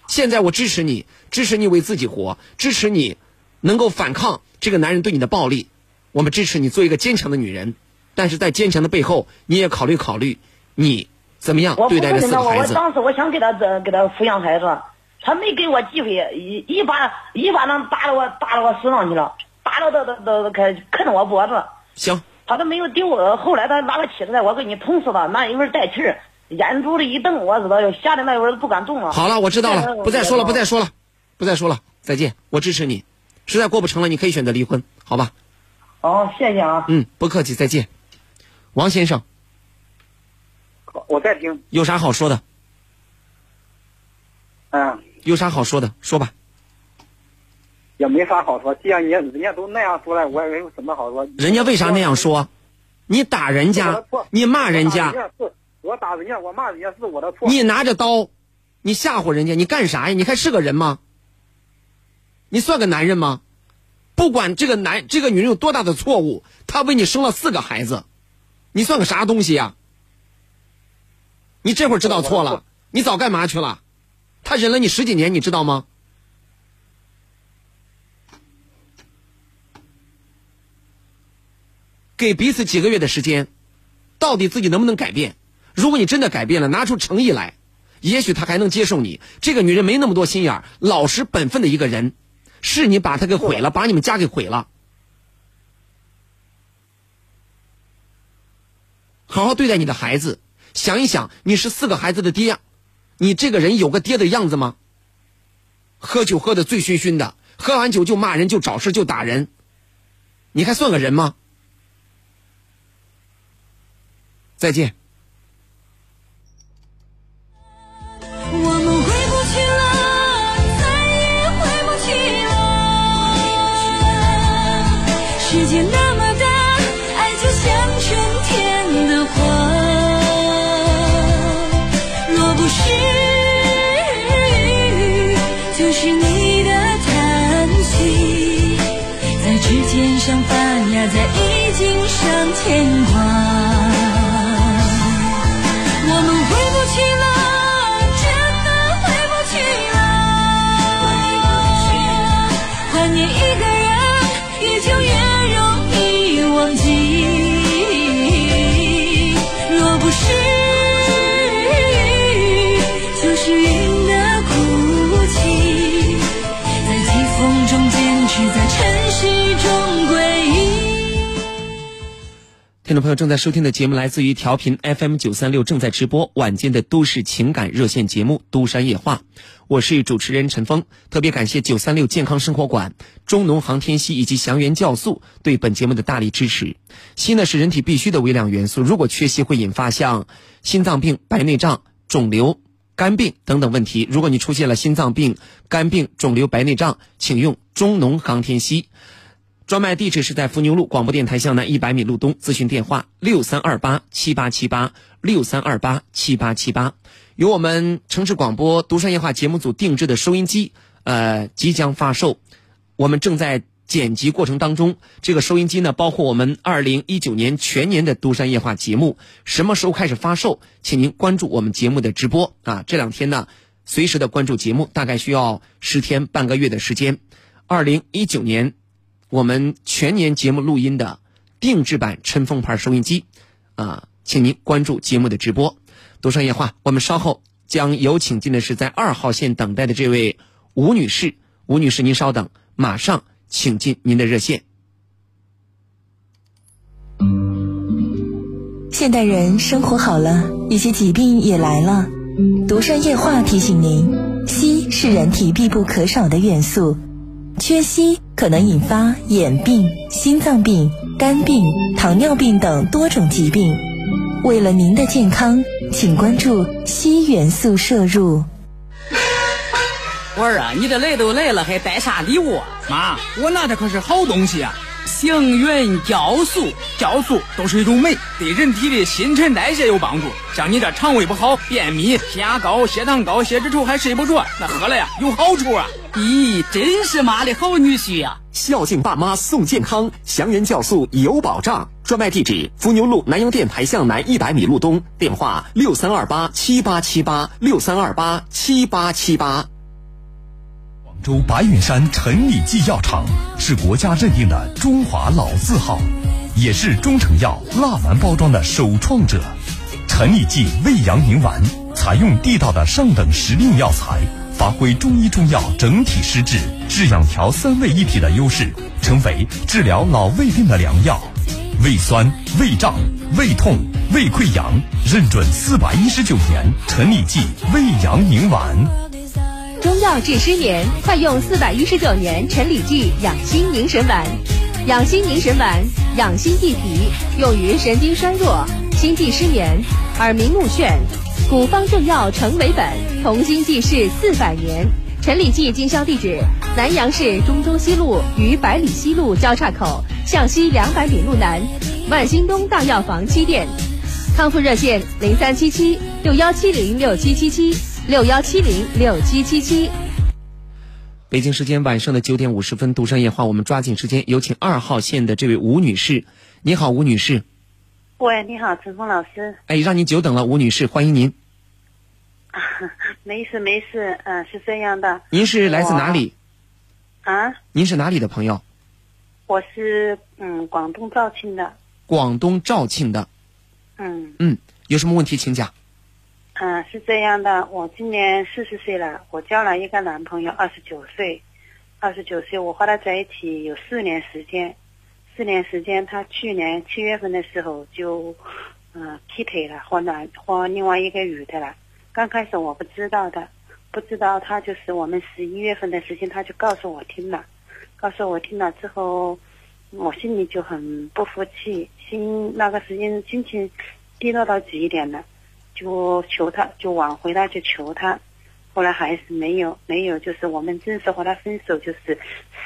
A: 现在我支持你，支持你为自己活，支持你能够反抗这个男人对你的暴力。我们支持你做一个坚强的女人，但是在坚强的背后，你也考虑考虑你怎么样对待这个孩子。
F: 当时我想给他给他抚养孩子，他没给我机会，一一巴一巴掌打到我打到我身上去了，打到都都都都开啃着我脖子，
A: 行，
F: 他都没有丢。我后来他拿个起子来，我给你捅死他，那一会儿带气儿，眼珠子一瞪，我知道吓得那会儿不敢动了。
A: 好了，我知道了，不再说了，不再说了，不再说了，再见，我支持你。实在过不成了，你可以选择离婚，好吧？
F: 哦，谢谢啊。
A: 嗯，不客气，再见。王先生
B: 我在听。
A: 有啥好说的？
B: 嗯，
A: 有啥好说的？说吧。
B: 也没啥好说。既然人人家都那样说了，我也有什么好说？
A: 人家为啥那样说？你打人家，你骂人家，
B: 是我打人家，我骂人家是我的错。
A: 你拿着刀，你吓唬人家，你干啥呀？你还是个人吗？你算个男人吗？不管这个男这个女人有多大的错误，她为你生了四个孩子，你算个啥东西呀？你这会儿知道错了，你早干嘛去了？他忍了你十几年，你知道吗？给彼此几个月的时间，到底自己能不能改变？如果你真的改变了，拿出诚意来，也许他还能接受你。这个女人没那么多心眼，老实本分的一个人，是你把她给毁了，把你们家给毁了。好好对待你的孩子，想一想，你是四个孩子的爹，你这个人有个爹的样子吗？喝酒喝的醉醺醺的，喝完酒就骂人，就找事，就打人，你还算个人吗？再见。听众朋友正在收听的节目来自于调频 FM 九三六，正在直播晚间的都市情感热线节目《都山夜话》，我是主持人陈峰。特别感谢九三六健康生活馆、中农航天硒以及祥源酵素对本节目的大力支持。硒呢是人体必需的微量元素，如果缺硒会引发像心脏病、白内障、肿瘤、肝病等等问题。如果你出现了心脏病、肝病、肿瘤、白内障，请用中农航天硒。专卖地址是在伏牛路广播电台向南一百米路东，咨询电话六三二八七八七八六三二八七八七八。由我们城市广播《独山夜话》节目组定制的收音机，呃，即将发售，我们正在剪辑过程当中。这个收音机呢，包括我们二零一九年全年的《独山夜话》节目，什么时候开始发售？请您关注我们节目的直播啊！这两天呢，随时的关注节目，大概需要十天半个月的时间。二零一九年。我们全年节目录音的定制版春风牌收音机，啊，请您关注节目的直播。独山夜话，我们稍后将有请进的是在二号线等待的这位吴女士。吴女士，您稍等，马上请进您的热线。
E: 现代人生活好了，一些疾病也来了。独山夜话提醒您，硒是人体必不可少的元素。缺硒可能引发眼病、心脏病、肝病、糖尿病等多种疾病。为了您的健康，请关注硒元素摄入。
G: 我儿啊，你这来都来了，还带啥礼物啊？
H: 妈，我拿的可是好东西啊！
G: 星云酵素，
H: 酵素都是一种酶，对人体的新陈代谢有帮助。像你这肠胃不好、便秘、血压高、血糖高、血脂稠还睡不着，那喝了呀有好处啊！
G: 咦，真是妈的好女婿呀、
C: 孝敬爸妈送健康，祥源酵素有保障。专卖地址：伏牛路南阳电台向南一百米路东，电话六三二八七八七八六三二八七八七八。
I: 州白云山陈李济药厂是国家认定的中华老字号，也是中成药蜡丸包装的首创者。陈李济胃阳宁丸采用地道的上等时令药材，发挥中医中药整体施治、治养调三位一体的优势，成为治疗老胃病的良药。胃酸、胃胀、胃痛、胃溃疡，认准四百一十九年陈李济胃阳宁丸。
J: 中药治失眠，快用四百一十九年陈李济养心宁神丸。养心宁神丸，养心益脾，用于神经衰弱、心悸失眠、耳鸣目眩。古方正药成为本，同心济世四百年。陈李济经销地址：南阳市中州西路与百里西路交叉口向西两百米路南，万兴东大药房七店。康复热线：零三七七六幺七零六七七七六幺七零六七七七。
A: 北京时间晚上的九点五十分，独上夜话，我们抓紧时间，有请二号线的这位吴女士。你好，吴女士。
K: 喂，你好，陈峰老师。
A: 哎，让您久等了，吴女士，欢迎您。
K: 没事没事，嗯，是这样的。
A: 您是来自哪里？
K: 啊？
A: 您是哪里的朋友？
K: 我是嗯，广东肇庆的。
A: 广东肇庆的。
K: 嗯。
A: 嗯，有什么问题请讲。
K: 嗯，是这样的，我今年四十岁了，我交了一个男朋友，二十九岁，二十九岁，我和他在一起有四年时间，四年时间，他去年七月份的时候就嗯劈腿了，和男和另外一个女的了。刚开始我不知道的，不知道他就是我们十一月份的事情，他就告诉我听了，告诉我听了之后，我心里就很不服气，心那个时间心情低落到极点了。就求他，就挽回他，就求他，后来还是没有，没有，就是我们正式和他分手，就是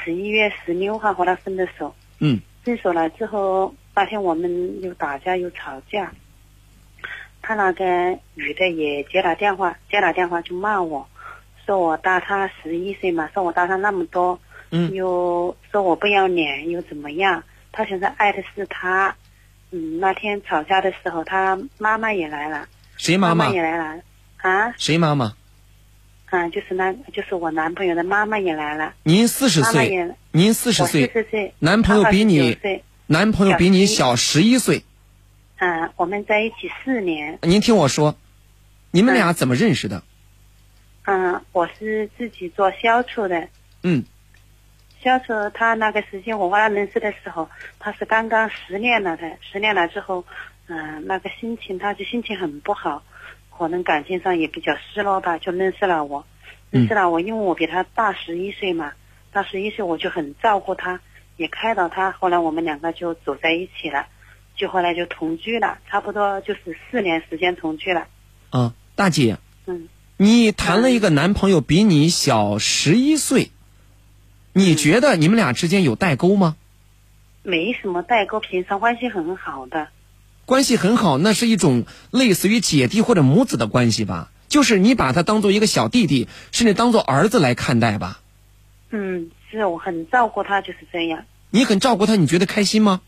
K: 十一月十六号和他分的手。
A: 嗯。
K: 分手了之后，那天我们又打架又吵架，他那个女的也接了电话，接了电话就骂我，说我大他十一岁嘛，说我大他那么多，
A: 嗯，
K: 又说我不要脸，又怎么样？他现在爱的是他。嗯，那天吵架的时候，他妈妈也来了。
A: 谁妈
K: 妈也来了啊？
A: 谁妈妈？
K: 啊，就是男，就是我男朋友的妈妈也来了。
A: 您四十岁，您四十岁，
K: 四十岁，
A: 男朋友比你，男朋友比你小十一岁。
K: 啊，我们在一起四年。
A: 您听我说，你们俩怎么认识的？
K: 嗯，我是自己做销售的。
A: 嗯。
K: 销售，他那个时间我和他认识的时候，他是刚刚失恋了的，失恋了之后。嗯，那个心情，他就心情很不好，可能感情上也比较失落吧，就认识了我，认识了我，因为我比他大十一岁嘛，大十一岁我就很照顾他，也开导他，后来我们两个就走在一起了，就后来就同居了，差不多就是四年时间同居了。
A: 啊，大姐，
K: 嗯，
A: 你谈了一个男朋友比你小十一岁，你觉得你们俩之间有代沟吗？
K: 没什么代沟，平常关系很好的。
A: 关系很好，那是一种类似于姐弟或者母子的关系吧？就是你把他当做一个小弟弟，甚至当做儿子来看待吧？
K: 嗯，是我很照顾他，就是这样。
A: 你很照顾他，你觉得开心吗？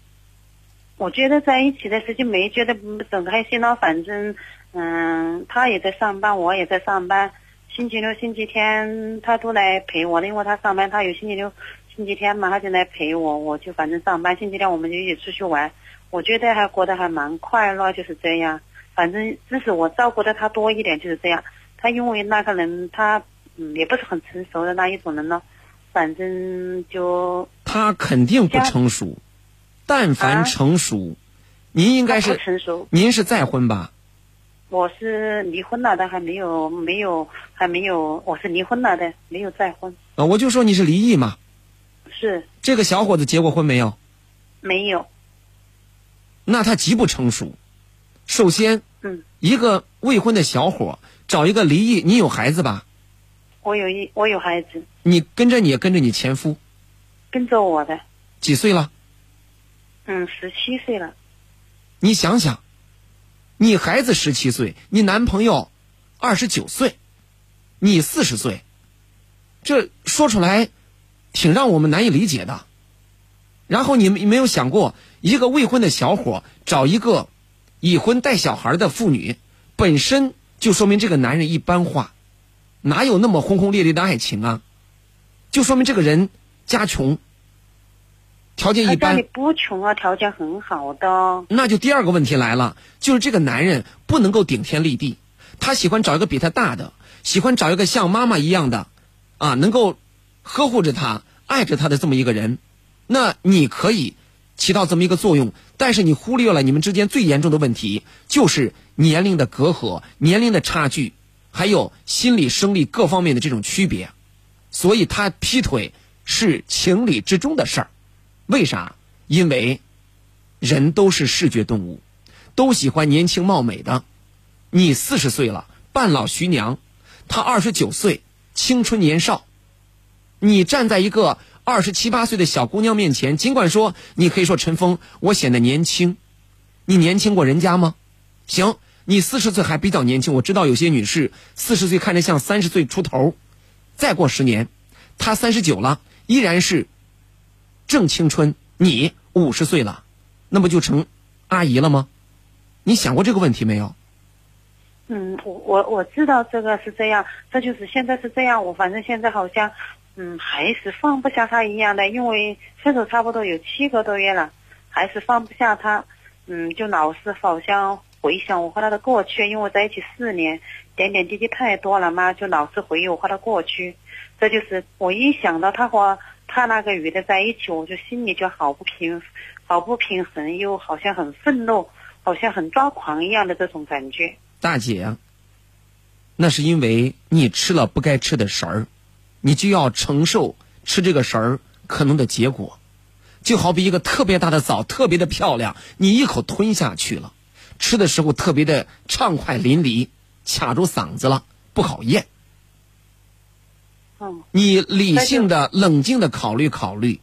K: 我觉得在一起的时间没觉得很开心了，反正，嗯，他也在上班，我也在上班，星期六、星期天他都来陪我，因为他上班，他有星期六、星期天嘛，他就来陪我，我就反正上班，星期天我们就一起出去玩。我觉得还过得还蛮快乐，就是这样。反正只是我照顾的他多一点，就是这样。他因为那个人，他嗯也不是很成熟的那一种人呢。反正就
A: 他肯定不成熟。但凡成熟，您应该是
K: 成熟。
A: 您是再婚吧？
K: 我是离婚了的，还没有没有还没有，我是离婚了的，没有再婚。
A: 啊，我就说你是离异嘛。
K: 是。
A: 这个小伙子结过婚没有？
K: 没有。
A: 那他极不成熟。首先，
K: 嗯，
A: 一个未婚的小伙找一个离异，你有孩子吧？
K: 我有一，我有孩子。
A: 你跟着你，跟着你前夫？
K: 跟着我的。
A: 几岁了？
K: 嗯，十七岁了。
A: 你想想，你孩子十七岁，你男朋友二十九岁，你四十岁，这说出来挺让我们难以理解的。然后你们没有想过？一个未婚的小伙找一个已婚带小孩的妇女，本身就说明这个男人一般化，哪有那么轰轰烈烈的爱情啊？就说明这个人家穷，条件一般。
K: 家里不穷啊，条件很好的。
A: 那就第二个问题来了，就是这个男人不能够顶天立地，他喜欢找一个比他大的，喜欢找一个像妈妈一样的，啊，能够呵护着他、爱着他的这么一个人。那你可以。起到这么一个作用，但是你忽略了你们之间最严重的问题，就是年龄的隔阂、年龄的差距，还有心理、生理各方面的这种区别，所以他劈腿是情理之中的事儿。为啥？因为人都是视觉动物，都喜欢年轻貌美的。你四十岁了，半老徐娘；他二十九岁，青春年少。你站在一个。二十七八岁的小姑娘面前，尽管说你可以说陈峰，我显得年轻，你年轻过人家吗？行，你四十岁还比较年轻。我知道有些女士四十岁看着像三十岁出头，再过十年，她三十九了，依然是正青春，你五十岁了，那不就成阿姨了吗？你想过这个问题没有？
K: 嗯，我我我知道这个是这样，这就是现在是这样。我反正现在好像，嗯，还是放不下他一样的，因为分手差不多有七个多月了，还是放不下他。嗯，就老是好像回想我和他的过去，因为我在一起四年，点点滴滴太多了嘛，就老是回忆我和他过去。这就是我一想到他和他那个女的在一起，我就心里就好不平，好不平衡，又好像很愤怒，好像很抓狂一样的这种感觉。
A: 大姐，那是因为你吃了不该吃的食儿，你就要承受吃这个食儿可能的结果。就好比一个特别大的枣，特别的漂亮，你一口吞下去了，吃的时候特别的畅快淋漓，卡住嗓子了，不好咽。
K: 嗯，
A: 你理性的、冷静的考虑考虑，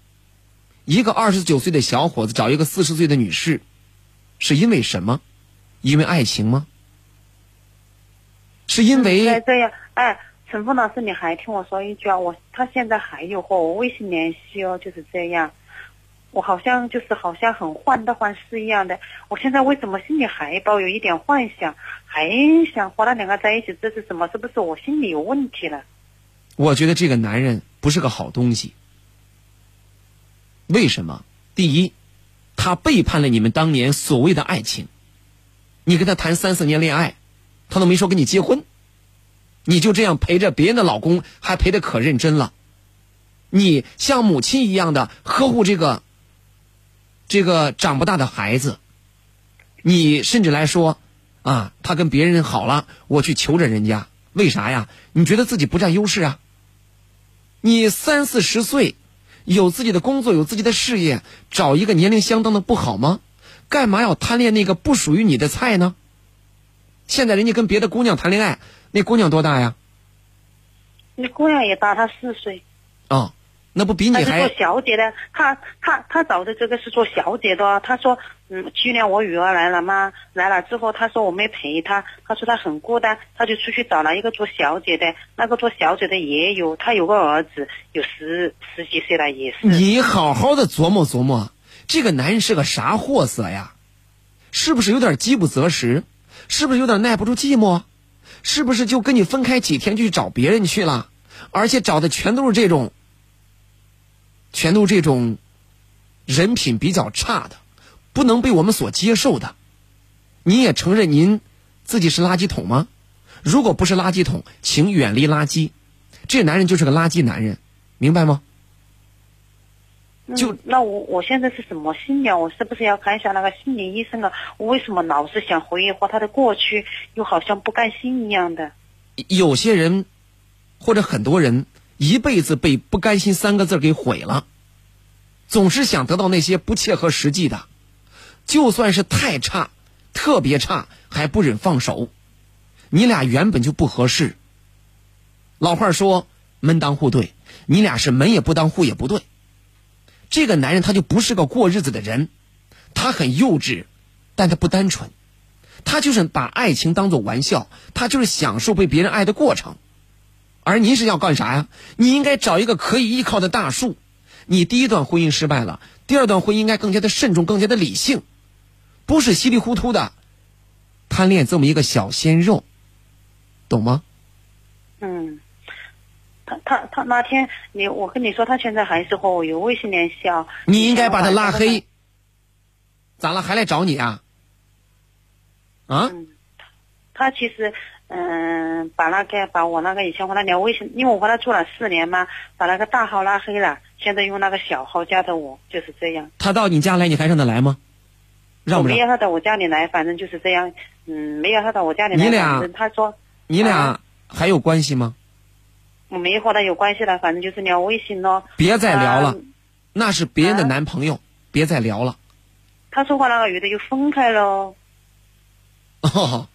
A: 一个二十九岁的小伙子找一个四十岁的女士，是因为什么？因为爱情吗？是因为
K: 哎，这样，哎，陈峰老师，你还听我说一句啊，我他现在还有和我微信联系哦，就是这样。我好像就是好像很患得患失一样的。我现在为什么心里还抱有一点幻想，还想和他两个在一起？这是什么？是不是我心里有问题了？
A: 我觉得这个男人不是个好东西。为什么？第一，他背叛了你们当年所谓的爱情。你跟他谈三四年恋爱，他都没说跟你结婚，你就这样陪着别人的老公，还陪的可认真了。你像母亲一样的呵护这个这个长不大的孩子，你甚至来说啊，他跟别人好了，我去求着人家，为啥呀？你觉得自己不占优势啊？你三四十岁，有自己的工作，有自己的事业，找一个年龄相当的不好吗？干嘛要贪恋那个不属于你的菜呢？现在人家跟别的姑娘谈恋爱，那姑娘多大呀？
K: 那姑娘也大他四岁。
A: 哦，那不比你还
K: 他是做小姐的，她她她找的这个是做小姐的。她说，嗯，去年我女儿来了嘛，来了之后，她说我没陪她，她说她很孤单，她就出去找了一个做小姐的，那个做小姐的也有，她有个儿子，有十十几岁了，也是。
A: 你好好的琢磨琢磨，这个男人是个啥货色呀？是不是有点饥不择食？是不是有点耐不住寂寞？是不是就跟你分开几天就去找别人去了？而且找的全都是这种。全都是这种人品比较差的，不能被我们所接受的。你也承认您自己是垃圾桶吗？如果不是垃圾桶，请远离垃圾。这男人就是个垃圾男人，明白吗？
K: 就那我我现在是什么心理啊？我是不是要看一下那个心理医生啊？我为什么老是想回忆和他的过去，又好像不甘心一样的？
A: 有些人，或者很多人。一辈子被不甘心三个字给毁了，总是想得到那些不切合实际的，就算是太差、特别差，还不忍放手。你俩原本就不合适。老话说门当户对，你俩是门也不当户也不对。这个男人他就不是个过日子的人，他很幼稚，但他不单纯，他就是把爱情当做玩笑，他就是享受被别人爱的过程。而您是要干啥呀？你应该找一个可以依靠的大树。你第一段婚姻失败了，第二段婚姻应该更加的慎重，更加的理性，不是稀里糊涂的贪恋这么一个小鲜肉，懂吗？
K: 嗯，他他他那天你我跟你说，他现在还是和我有微信联系啊。
A: 你应该把他拉黑。咋了？还来找你啊？啊？
K: 他其实。嗯，把那个把我那个以前和他聊微信，因为我和他做了四年嘛，把那个大号拉黑了，现在用那个小号加的我，就是这样。
A: 他到你家来，你还让他来吗？让不让？
K: 没要他到我家里来，反正就是这样。嗯，没有他到我家里来。
A: 你俩，
K: 他说，
A: 你俩还有关系吗？
K: 我没和他有关系了，反正就是聊微信咯。
A: 别再聊了，那是别人的男朋友，别再聊了。
K: 他说话那个女的就分开了。
A: 哦。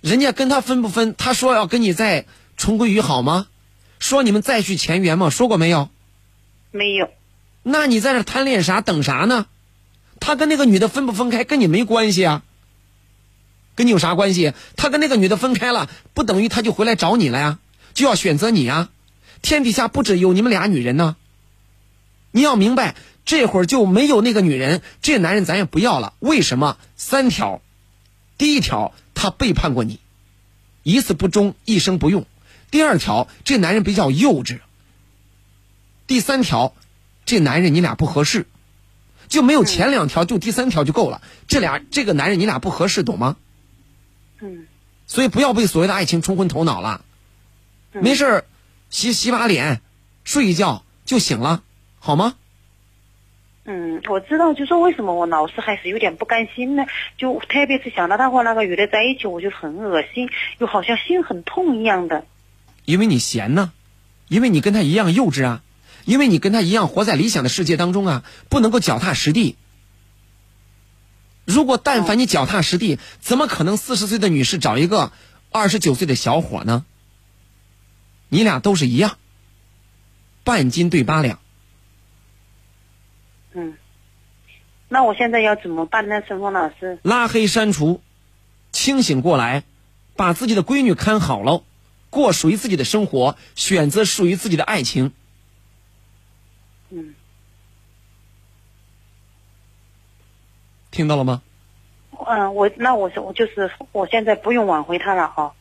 A: 人家跟他分不分？他说要跟你再重归于好吗？说你们再续前缘吗？说过没有？
K: 没有。
A: 那你在这贪恋啥？等啥呢？他跟那个女的分不分开，跟你没关系啊。跟你有啥关系？他跟那个女的分开了，不等于他就回来找你了呀？就要选择你啊？天底下不只有你们俩女人呢。你要明白，这会儿就没有那个女人，这男人咱也不要了。为什么？三条，第一条，他背叛过你，一次不忠，一生不用；第二条，这男人比较幼稚；第三条，这男人你俩不合适，就没有前两条，就第三条就够了。这俩这个男人你俩不合适，懂吗？
K: 嗯
A: 所以不要被所谓的爱情冲昏头脑了。没事儿，洗洗把脸，睡一觉就醒了，好吗？
K: 嗯，我知道，就说为什么我老是还是有点不甘心呢？就特别是想到他和那个女的在一起，我就很恶心，又好像心很痛一样的。
A: 因为你闲呢，因为你跟他一样幼稚啊，因为你跟他一样活在理想的世界当中啊，不能够脚踏实地。如果但凡你脚踏实地，怎么可能四十岁的女士找一个二十九岁的小伙呢？你俩都是一样，半斤对八两。
K: 嗯，那我现在要怎么办呢，陈峰老师？
A: 拉黑删除，清醒过来，把自己的闺女看好了，过属于自己的生活，选择属于自己的爱情。
K: 嗯，
A: 听到了吗？
K: 嗯，我那我是我就是我现在不用挽回他了哈。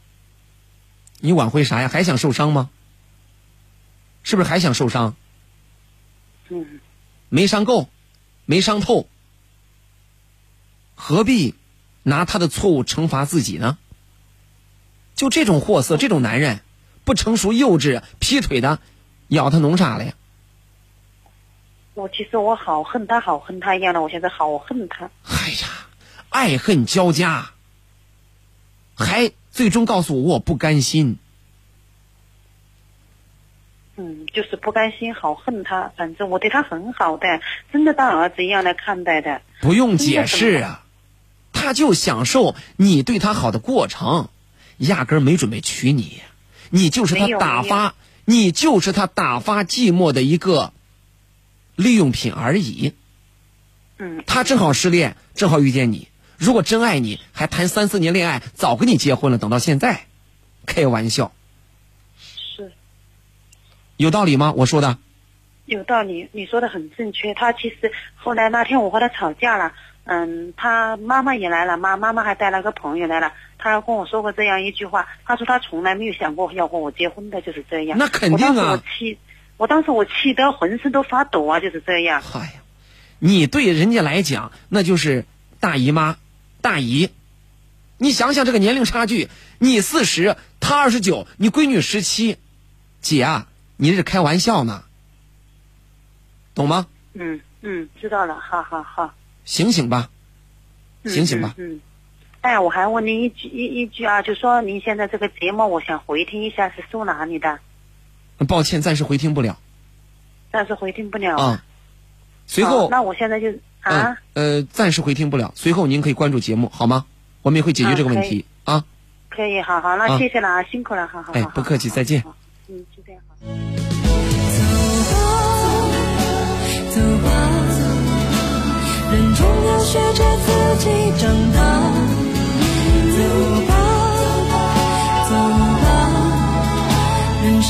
A: 你挽回啥呀？还想受伤吗？是不是还想受伤？
K: 嗯
A: 没伤够，没伤透，何必拿他的错误惩罚自己呢？就这种货色，这种男人，不成熟、幼稚、劈腿的，咬他弄啥了呀？
K: 我其实我好恨他，好恨他一样的，我现在好恨他。
A: 哎呀，爱恨交加，还最终告诉我我不甘心。
K: 嗯，就是不甘心，好恨他。反正我对他很好的，真的当儿子一样来看待的。
A: 不用解释啊，他就享受你对他好的过程，压根儿没准备娶你，你就是他打发，你就是他打发寂寞的一个利用品而已。
K: 嗯，
A: 他正好失恋，正好遇见你。如果真爱你，还谈三四年恋爱，早跟你结婚了。等到现在，开玩笑，
K: 是
A: 有道理吗？我说的，
K: 有道理，你说的很正确。他其实后来那天我和他吵架了，嗯，他妈妈也来了，妈妈妈还带了个朋友来了。他跟我说过这样一句话，他说他从来没有想过要和我结婚的，就是这样。
A: 那肯定啊
K: 我当时我气，我当时我气得浑身都发抖啊，就是这样。
A: 哎呀，你对人家来讲那就是大姨妈、大姨。你想想这个年龄差距，你四十，他二十九，你闺女十七，姐啊，你这是开玩笑呢，懂吗？
K: 嗯嗯，知道了，好好好。
A: 醒醒吧，
K: 嗯
A: 醒醒吧。
K: 嗯。嗯哎，我还问您一句一一句啊，就说您现在这个节目，我想回听一下，是收哪里的？
A: 抱歉，暂时回听不了
K: 暂时回听不了。
A: 啊。随后
K: 好，那我现在就啊，
A: 嗯呃，暂时回听不了。随后您可以关注节目，好吗？我们也会解决这个问题啊。
K: 可以，好好，那
A: 啊
K: 谢谢了啊，辛苦了，好好好。
A: 哎，不客气，再见。
K: 嗯，就这样。
L: 走吧，人终要学着自己长大。走吧，走吧，人生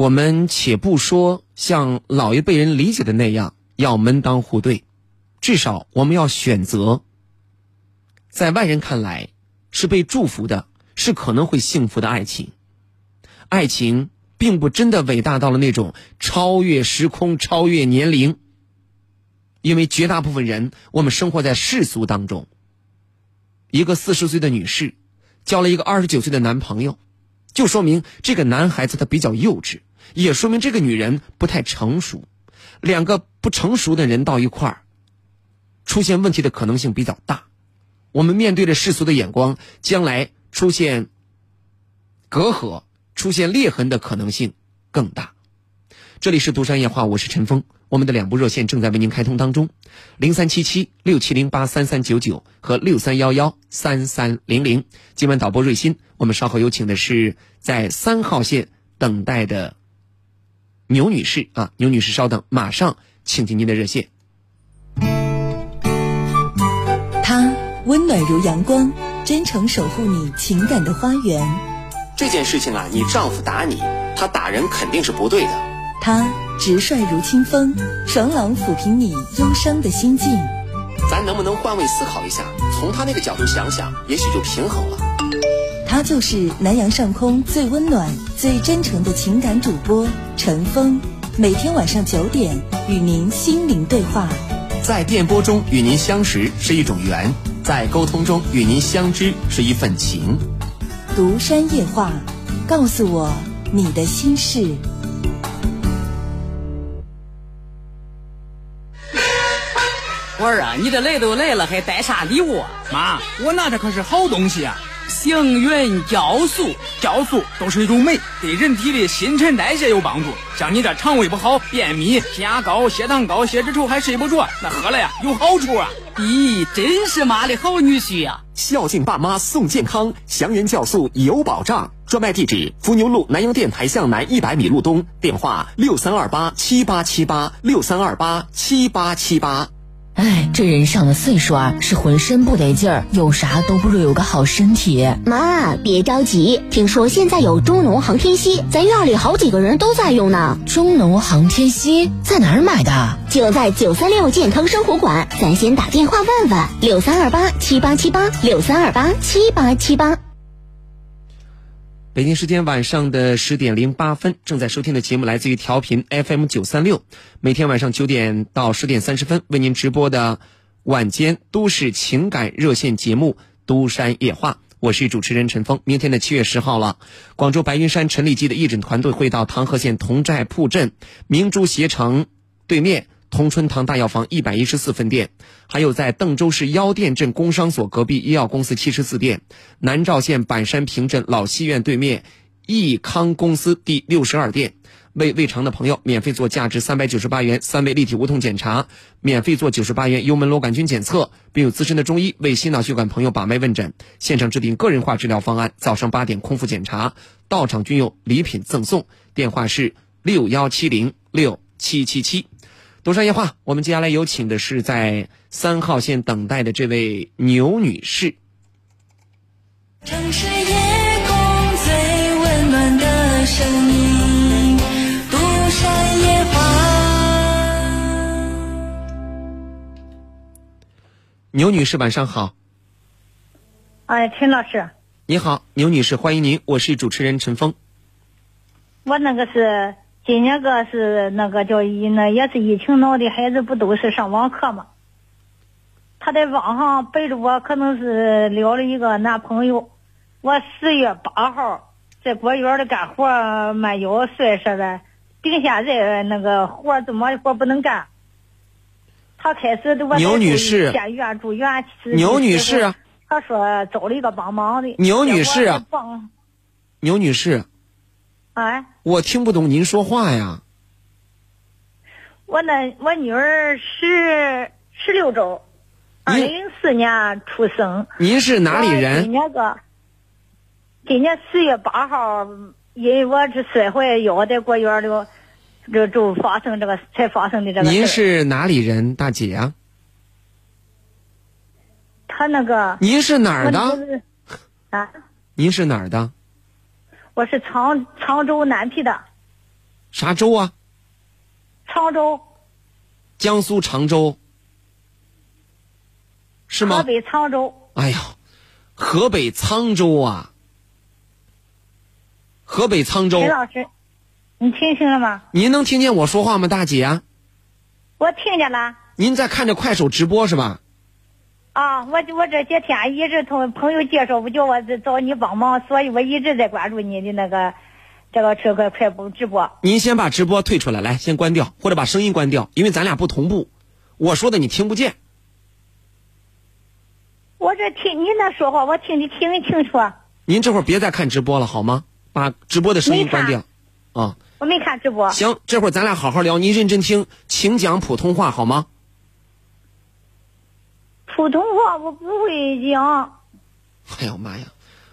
A: 我们且不说像老一辈人理解的那样要门当户对，至少我们要选择。在外人看来是被祝福的，是可能会幸福的爱情。爱情并不真的伟大到了那种超越时空、超越年龄。因为绝大部分人，我们生活在世俗当中。一个四十岁的女士，交了一个二十九岁的男朋友，就说明这个男孩子他比较幼稚，也说明这个女人不太成熟。两个不成熟的人到一块儿，出现问题的可能性比较大。我们面对着世俗的眼光，将来出现隔阂、出现裂痕的可能性更大。这里是独山夜话，我是陈峰。我们的两部热线正在为您开通当中，零三七七六七零八三三九九和六三幺幺三三零零。今晚导播瑞鑫，我们稍后有请的是在三号线等待的牛女士啊，牛女士稍等，马上请进您的热线。
E: 他温暖如阳光，真诚守护你情感的花园。
C: 这件事情啊，你丈夫打你，他打人肯定是不对的。
E: 他直率如清风，爽朗抚平你忧伤的心境。
C: 咱能不能换位思考一下，从他那个角度想想，也许就平衡了。
E: 他就是南阳上空最温暖、最真诚的情感主播陈峰，每天晚上九点与您心灵对话。
C: 在电波中与您相识是一种缘，在沟通中与您相知是一份情。
E: 独山夜话，告诉我你的心事。
G: 我儿啊，你这来都来了，还带啥礼物？
H: 妈，我拿的可是好东西啊！
G: 星云酵素，
H: 酵素都是一种酶，对人体的新陈代谢有帮助。像你这肠胃不好、便秘、血压高、血糖高、血脂稠还睡不着，那喝了呀有好处啊！
G: 咦，真是妈的好女婿呀！
C: 孝敬爸妈送健康，祥云酵素有保障。专卖地址：伏牛路南阳电台向南一百米路东，电话六三二八七八七八六三二八七八七八。
D: 哎，这人上了岁数啊，是浑身不得劲儿，有啥都不如有个好身体。
M: 妈，别着急，听说现在有中农航天硒，咱院里好几个人都在用呢。
D: 中农航天硒在哪儿买的？
M: 就在九三六健康生活馆，咱先打电话问问，六三二八七八七八六三二八七八七八。
A: 北京时间晚上的十点零八分，正在收听的节目来自于调频 FM 九三六，每天晚上九点到十点三十分为您直播的晚间都市情感热线节目《都山夜话》，我是主持人陈峰。明天的七月十号了，广州白云山陈李济的义诊团队会到唐河县同寨铺镇明珠鞋城对面。同春堂大药房一百一十四分店，还有在邓州市腰店镇工商所隔壁医药公司七十四店，南召县板山坪镇老西院对面益康公司第六十二店。为胃肠的朋友，免费做价值三百九十八元三维立体无痛检查，免费做九十八元幽门螺杆菌检测，并有资深的中医为心脑血管朋友把脉问诊，现场制定个人化治疗方案。早上八点空腹检查，到场均有礼品赠送。电话是六幺七零六七七七。独山夜话，我们接下来有请的是在三号线等待的这位牛女士。
L: 城市夜空最温暖的声音，独山夜话。
A: 牛女士，晚上好。
N: 哎，陈老师，
A: 你好，牛女士，欢迎您，我是主持人陈峰。
N: 我那个是今年个是那个叫疫，那也是疫情闹的，孩子不都是上网课吗？他在网上背着我，可能是聊了一个男朋友。我十月八号在果园里干活，慢腰摔折了，并现在那个活怎么活不能干？他开始都我
A: 牛女士
N: 进院住院，
A: 牛女士，
N: 他说找了一个帮忙的。
A: 牛女士
N: 帮
A: 牛女士，
N: 哎，
A: 我听不懂您说话呀。
N: 我那我女儿十十六周，二零零四年出生。
A: 您是哪里
N: 人今
A: 人？
N: 年个，今年四月八号，因为我这摔坏腰在果园里，这就发生这个才发生的这个。
A: 您是哪里人，大姐啊？
N: 他那个。
A: 您是哪儿的
N: 啊，
A: 您是哪儿的？
N: 我是常常州南皮的，
A: 啥州啊？
N: 常州
A: 江苏常州。是吗
N: 河？北沧州。
A: 哎呀，河北沧州啊！河北沧州
N: 陈，老师，你听清了吗？
A: 您能听见我说话吗，大姐？
N: 我听见了。
A: 您在看着快手直播是吧？
N: 啊，我我这些天一直从朋友介绍，不叫我找你帮忙，所以我一直在关注你的那个这个这个快播直播。
A: 您先把直播退出来，来先关掉，或者把声音关掉，因为咱俩不同步，我说的你听不见。
N: 我这听你那说话，我听得挺清楚。
A: 您这会儿别再看直播了好吗？把直播的声音关掉。啊，
N: 我没看直播。
A: 行，这会儿咱俩好好聊，您认真听，请讲普通话好吗？
N: 普通话我不会讲。
A: 哎呦妈呀！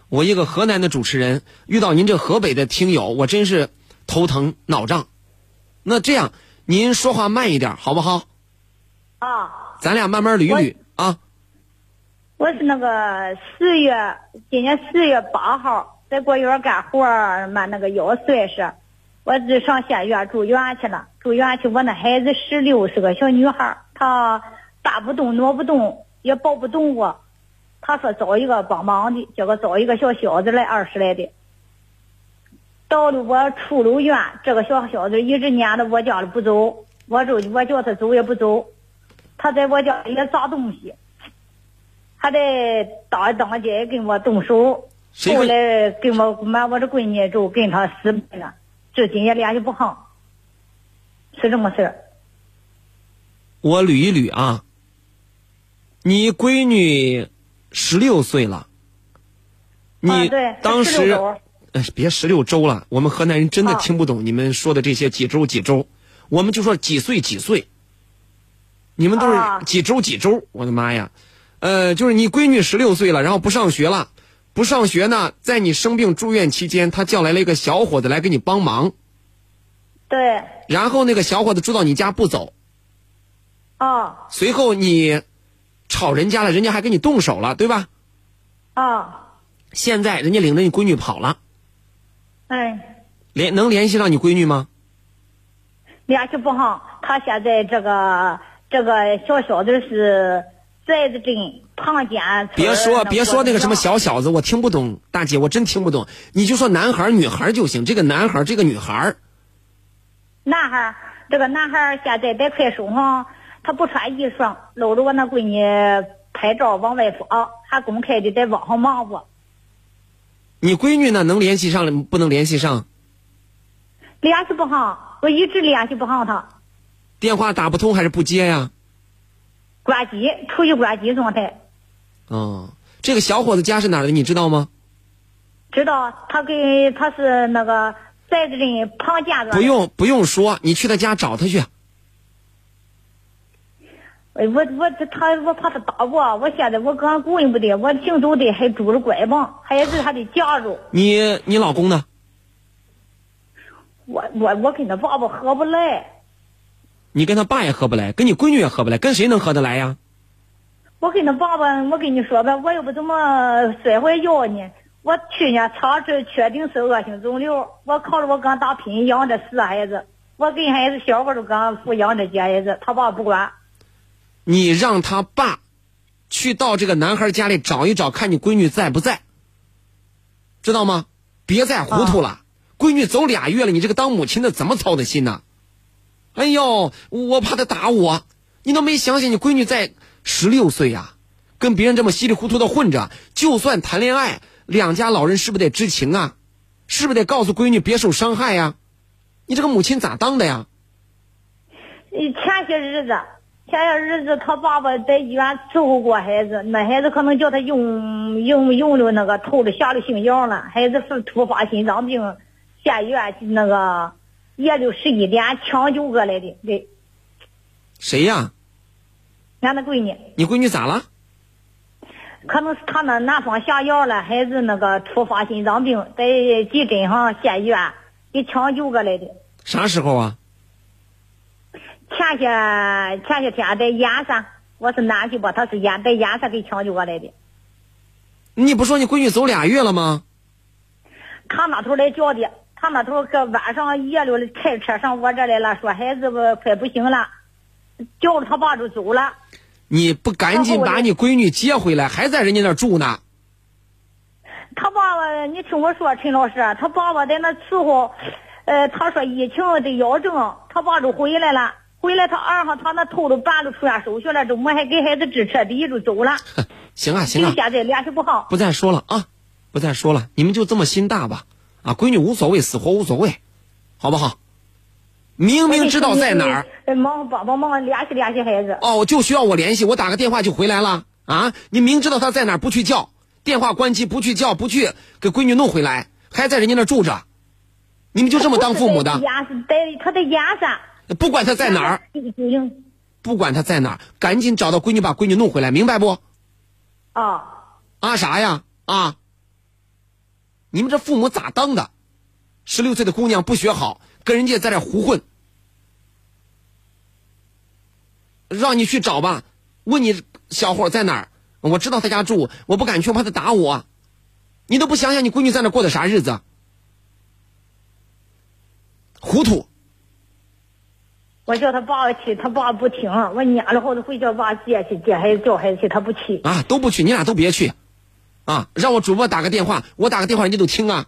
A: 我一个河南的主持人遇到您这河北的听友，我真是头疼脑胀。那这样，您说话慢一点好不好？
N: 啊。
A: 咱俩慢慢捋捋啊。
N: 我是那个四月，今年四月八号在果园干活儿，妈那个腰摔是，我是上县院住院去了。住院去，我那孩子十六，是个小女孩，她大不动，挪不动，也抱不动我。他说找一个帮忙的，结果找一个小小子来，二十来的。到了我出了院，这个小小子一直撵着我家里不走，我就我叫他走也不走，他在我家里也砸东西，还得当当街跟我动手。后来跟我妈我这闺女就跟他私奔了，至今也联系不上，是这么事儿。
A: 我捋一捋啊，你闺女十六岁了，你当时呃别十六周了，我们河南人真的听不懂你们说的这些几周几周，我们就说几岁几岁，你们都是几周几周，我的妈呀，呃，就是你闺女十六岁了，然后不上学了，不上学呢，在你生病住院期间，他叫来了一个小伙子来给你帮忙，
N: 对，
A: 然后那个小伙子住到你家不走。
N: 啊！
A: 随后你吵人家了，人家还跟你动手了，对吧？
N: 啊！
A: 现在人家领着你闺女跑了。
N: 哎。
A: 联能联系上你闺女吗？
N: 联系不上，他现在这个这个小小子是寨子镇庞家。
A: 别说别说那个什么小小子，我听不懂，大姐，我真听不懂。你就说男孩女孩就行，这个男孩这个女孩
N: 男孩这个男孩现在在快手上。他不穿衣裳，搂着我那闺女拍照往外发，还公开的在网上骂我。
A: 你闺女呢？能联系上不能联系上？
N: 联系不上，我一直联系不上她。
A: 电话打不通还是不接呀？
N: 关机，处于关机状态。
A: 哦，这个小伙子家是哪儿的？你知道吗？
N: 知道，他跟他是那个寨子人庞家庄。
A: 不用不用说，你去他家找他去。
N: 哎，我我这他我怕他打我，我现在我刚顾不得，我行走的还拄着拐棒，还是他的家属。
A: 你你老公呢？
N: 我我我跟他爸爸合不来。
A: 你跟他爸也合不来，跟你闺女也合不来，跟谁能合得来呀？
N: 我跟他爸爸，我跟你说吧，我又不怎么摔坏腰呢。我去年查出确定是恶性肿瘤，我靠着我刚打拼养的四孩子，我跟孩子小伙都刚抚养着几孩子，他爸不管。
A: 你让他爸去到这个男孩家里找一找，看你闺女在不在，知道吗？别再糊涂了。闺女走俩月了，你这个当母亲的怎么操的心呢？哎呦，我怕他打我。你都没想想，你闺女在十六岁呀，跟别人这么稀里糊涂的混着，就算谈恋爱，两家老人是不是得知情啊？是不是得告诉闺女别受伤害呀？你这个母亲咋当的呀？
N: 你前些日子。前些日子，他爸爸在医院伺候过孩子，那孩子可能叫他用用用了那个透的下了性药了，孩子是突发心脏病，县医院那个夜里十一点抢救过来的。对，
A: 谁呀？
N: 俺那闺女。
A: 你闺女咋了？
N: 可能是他那男方下药了，孩子那个突发心脏病，在急诊上县医院给抢救过来的。
A: 啥时候啊？
N: 前些前些天在盐山，我是南去吧，他是盐在盐山给抢救过来的。
A: 你不说你闺女走俩月了吗？
N: 他那头来叫的，他那头搁晚上夜里开车上我这来了，说孩子不快不行了，叫着他爸就走了。
A: 你不赶紧把你闺女接回来，还在人家那住呢。
N: 他爸爸，你听我说，陈老师，他爸爸在那伺候。呃，他说疫情得要证，他爸就回来了。回来他二号他那头都办了出院手续了，周末还给孩子治彻底就走了。
A: 行 啊行啊，
N: 现在联系不好。
A: 不再说了啊，不再说了，你们就这么心大吧。啊，闺女无所谓，死活无所谓，好不好？明明知道在哪儿，
N: 呃忙帮帮忙联系联系孩子。
A: 哦，就需要我联系，我打个电话就回来了啊！你明知道他在哪儿，不去叫，电话关机，不去叫，不去给闺女弄回来，还在人家那儿住着，你们就这么当父母的？
N: 燕山在他在燕山。
A: 不管他在哪儿，不管他在哪儿，赶紧找到闺女，把闺女弄回来，明白不？
N: 啊
A: 啊啥呀啊！你们这父母咋当的？十六岁的姑娘不学好，跟人家在这胡混，让你去找吧。问你小伙在哪儿？我知道他家住，我不敢去，我怕他打我。你都不想想你闺女在那过的啥日子？糊涂！
N: 我叫他爸去，他爸不听。我撵了后头回叫爸接去，接孩子叫孩子去，他不去。
A: 啊，都不去，你俩都别去，啊，让我主播打个电话，我打个电话人家都听啊。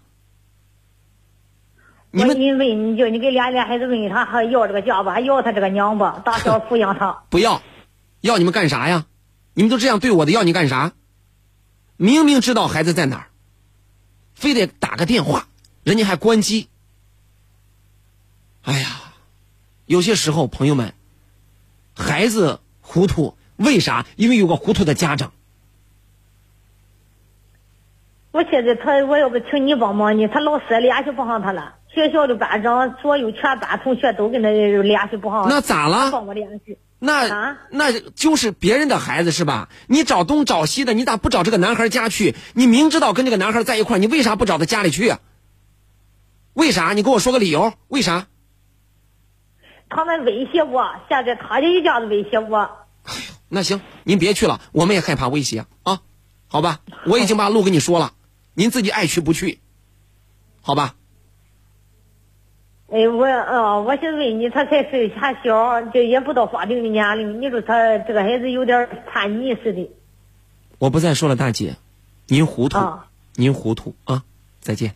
N: 我你问你就你给俩俩孩子问他还要这个家吧，还要他这个娘吧，大小抚养他。
A: 不要，要你们干啥呀？你们都这样对我的，要你干啥？明明知道孩子在哪儿，非得打个电话，人家还关机。哎呀！有些时候，朋友们，孩子糊涂，为啥？因为有个糊涂的家长。
N: 我现在他，我要不请你帮忙呢？他老师联系不上他了，学校的班长、所有全班同学都跟他联系不上。
A: 那咋了？
N: 帮我联系。
A: 那那就是别人的孩子是吧？你找东找西的，你咋不找这个男孩家去？你明知道跟这个男孩在一块你为啥不找他家里去？为啥？你给我说个理由，为啥？
N: 他们威胁我，现在他这一家子威胁我。
A: 哎，那行，您别去了，我们也害怕威胁啊，好吧？我已经把路跟你说了，您自己爱去不去，好吧？
N: 哎，我啊，我想问你，他才岁还小，这也不到法定的年龄，你说他这个孩子有点叛逆似的。
A: 我不再说了，大姐，您糊涂，
N: 啊、
A: 您糊涂啊！再见。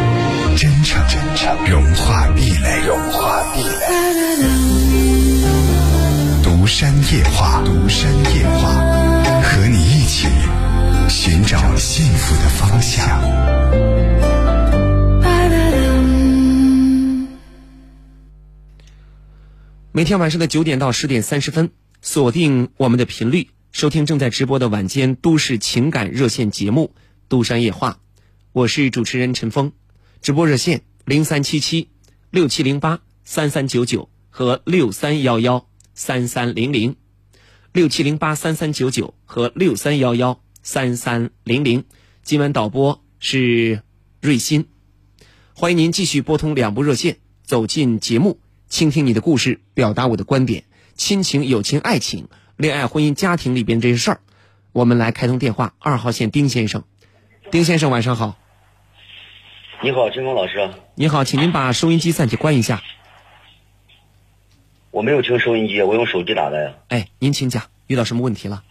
O: 真诚，真诚，融化壁垒，融化壁垒。独山夜话，独山夜话，和你一起寻找幸福的方向。
A: 每天晚上的九点到十点三十分，锁定我们的频率，收听正在直播的晚间都市情感热线节目《独山夜话》，我是主持人陈峰。直播热线零三七七六七零八三三九九和六三幺幺三三零零，六七零八三三九九和六三幺幺三三零零。今晚导播是瑞鑫，欢迎您继续拨通两部热线，走进节目，倾听你的故事，表达我的观点，亲情、友情、爱情、恋爱、婚姻、家庭里边这些事儿，我们来开通电话。二号线丁先生，丁先生晚上好。
P: 你好，陈峰老师。
A: 你好，请您把收音机暂且关一下。
P: 我没有听收音机，我用手机打的呀。
A: 哎，您请讲，遇到什么问题了？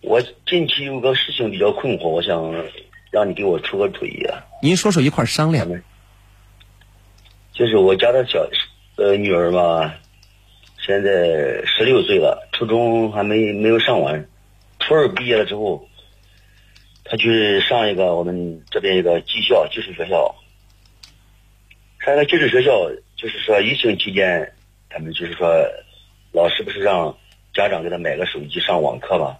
P: 我近期有个事情比较困惑，我想让你给我出个主意啊。
A: 您说说一块商量。
P: 就是我家的小呃女儿吧，现在十六岁了，初中还没没有上完，初二毕业了之后。他去上一个我们这边一个技校技术学校，上一个技术学校，就是说疫情期间，他们就是说，老师不是让家长给他买个手机上网课嘛？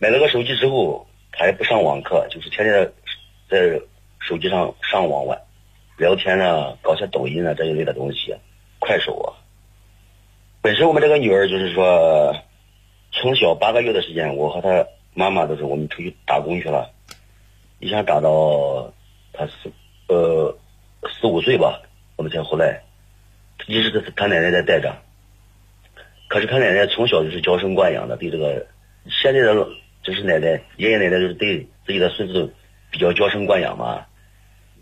P: 买了个手机之后，他也不上网课，就是天天在手机上上网玩，聊天啊，搞些抖音啊这一类的东西，快手啊。本身我们这个女儿就是说，从小八个月的时间，我和她。妈妈都是我们出去打工去了，一下打到他四呃四五岁吧，我们才回来，一直是他奶奶在带着。可是他奶奶从小就是娇生惯养的，对这个现在的就是奶奶爷爷奶奶就是对自己的孙子比较娇生惯养嘛，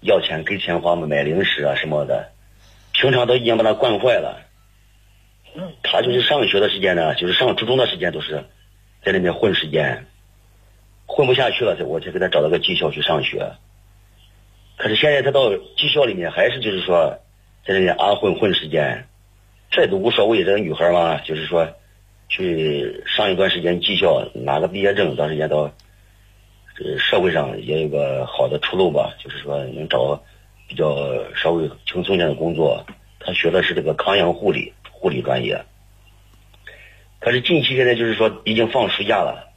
P: 要钱给钱花嘛，买零食啊什么的，平常都已经把他惯坏了。他就是上学的时间呢，就是上初中的时间都是在那边混时间，混不下去了，我才给他找了个技校去上学。可是现在他到技校里面还是就是说在那里阿混混时间，这都无所谓。这个女孩嘛，就是说去上一段时间技校，拿个毕业证，到时间到这社会上也有个好的出路吧，就是说能找比较稍微轻松点的工作。他学的是这个康养护理。护理专业，可是近期现在就是说已经放暑假了，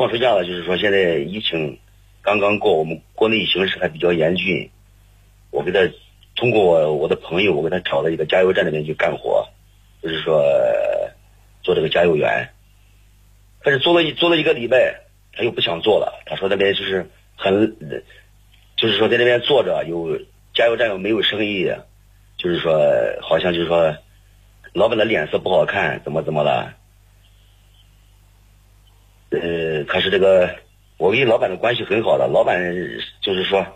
P: 放暑假了，就是说现在疫情刚刚过，我们国内形势还比较严峻。我给他通过我我的朋友，我给他找了一个加油站那边去干活，就是说做这个加油员。可是做了一做了一个礼拜，他又不想做了。他说那边就是很，就是说在那边坐着，有加油站又没有生意，就是说好像就是说。老板的脸色不好看，怎么怎么了？可是这个我跟老板的关系很好的，老板就是说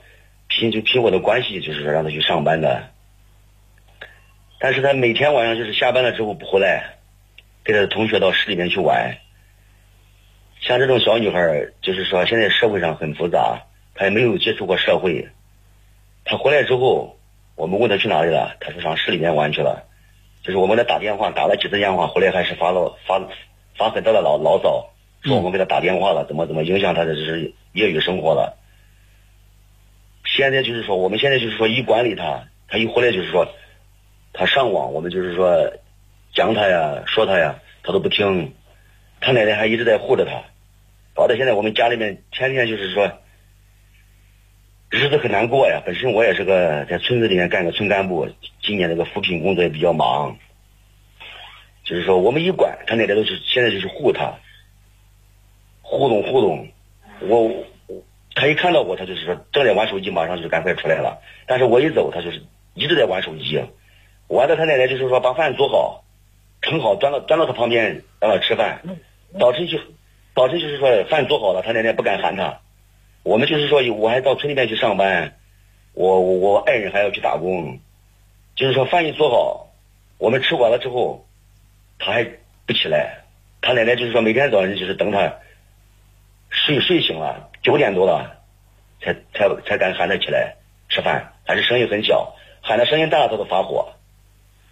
P: 凭就凭我的关系，就是说让他去上班的。但是他每天晚上就是下班了之后不回来，跟他的同学到市里面去玩。像这种小女孩，就是说现在社会上很复杂，她也没有接触过社会。她回来之后，我们问她去哪里了，她说上市里面玩去了。就是我们给他打电话，打了几次电话，回来还是发了发发很大的牢牢骚，说我们给他打电话了，怎么怎么影响他的就是业余生活了。现在就是说，我们现在就是说一管理他，他一回来就是说，他上网，我们就是说讲他呀，说他呀，他都不听。他奶奶还一直在护着他，搞得现在我们家里面天天就是说日子很难过呀。本身我也是个在村子里面干个村干部。今年那个扶贫工作也比较忙，就是说我们一管他奶奶都是现在就是护他，互动互动，我他一看到我，他就是说正在玩手机，马上就赶快出来了。但是我一走，他就是一直在玩手机。完了，他奶奶就是说把饭做好，盛好，端到端到他旁边让他吃饭。早晨就早晨就是说饭做好了，他奶奶不敢喊他。我们就是说我还到村里面去上班，我我爱人还要去打工。就是说饭一做好，我们吃完了之后，他还不起来。他奶奶就是说每天早上就是等他睡睡醒了九点多了，才才才敢喊他起来吃饭。还是声音很小，喊他声音大了他都发火。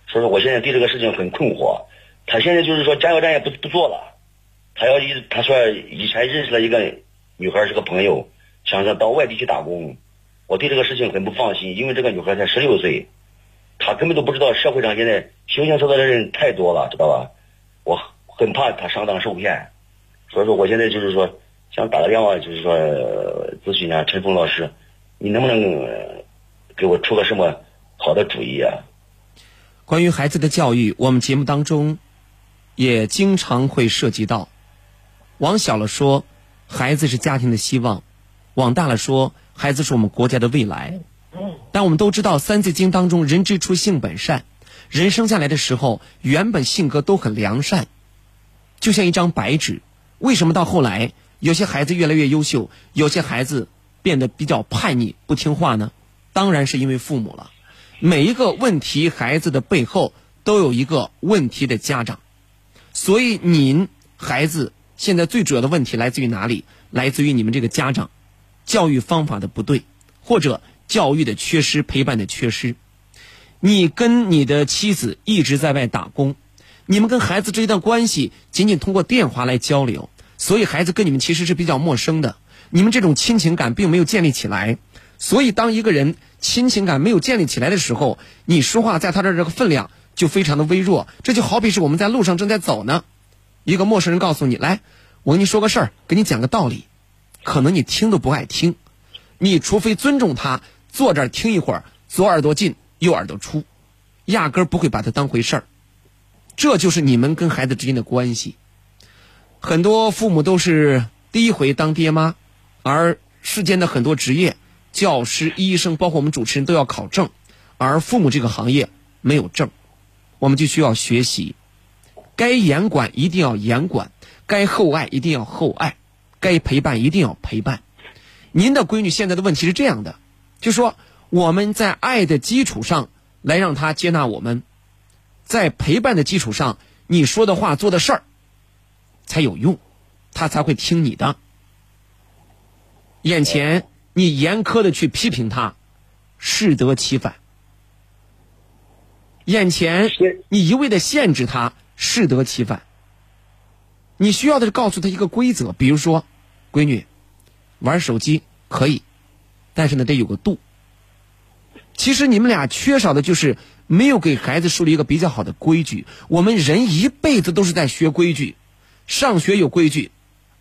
P: 所以说我现在对这个事情很困惑。他现在就是说加油站也不不做了，他要一他说以前认识了一个女孩是个朋友，想着到外地去打工。我对这个事情很不放心，因为这个女孩才十六岁。他根本都不知道社会上现在形形色色的人太多了，知道吧？我很怕他上当受骗，所以说我现在就是说想打个电话，就是说咨询一下陈峰老师，你能不能给我出个什么好的主意啊？
A: 关于孩子的教育，我们节目当中也经常会涉及到。往小了说，孩子是家庭的希望；往大了说，孩子是我们国家的未来。但我们都知道，《三字经》当中“人之初，性本善”，人生下来的时候，原本性格都很良善，就像一张白纸。为什么到后来，有些孩子越来越优秀，有些孩子变得比较叛逆、不听话呢？当然是因为父母了。每一个问题孩子的背后，都有一个问题的家长。所以，您孩子现在最主要的问题来自于哪里？来自于你们这个家长教育方法的不对，或者。教育的缺失，陪伴的缺失。你跟你的妻子一直在外打工，你们跟孩子这一段关系仅仅通过电话来交流，所以孩子跟你们其实是比较陌生的。你们这种亲情感并没有建立起来，所以当一个人亲情感没有建立起来的时候，你说话在他这这个分量就非常的微弱。这就好比是我们在路上正在走呢，一个陌生人告诉你：“来，我跟你说个事儿，给你讲个道理。”可能你听都不爱听，你除非尊重他。坐这儿听一会儿，左耳朵进，右耳朵出，压根儿不会把它当回事儿。这就是你们跟孩子之间的关系。很多父母都是第一回当爹妈，而世间的很多职业，教师、医生，包括我们主持人都要考证，而父母这个行业没有证，我们就需要学习，该严管一定要严管，该厚爱一定要厚爱，该陪伴一定要陪伴。您的闺女现在的问题是这样的，就说我们在爱的基础上来让她接纳我们，在陪伴的基础上，你说的话做的事儿才有用，他才会听你的。眼前你严苛的去批评他，适得其反；眼前你一味的限制他，适得其反。你需要的是告诉他一个规则，比如说，闺女。玩手机可以，但是呢得有个度。其实你们俩缺少的就是没有给孩子树立一个比较好的规矩。我们人一辈子都是在学规矩，上学有规矩，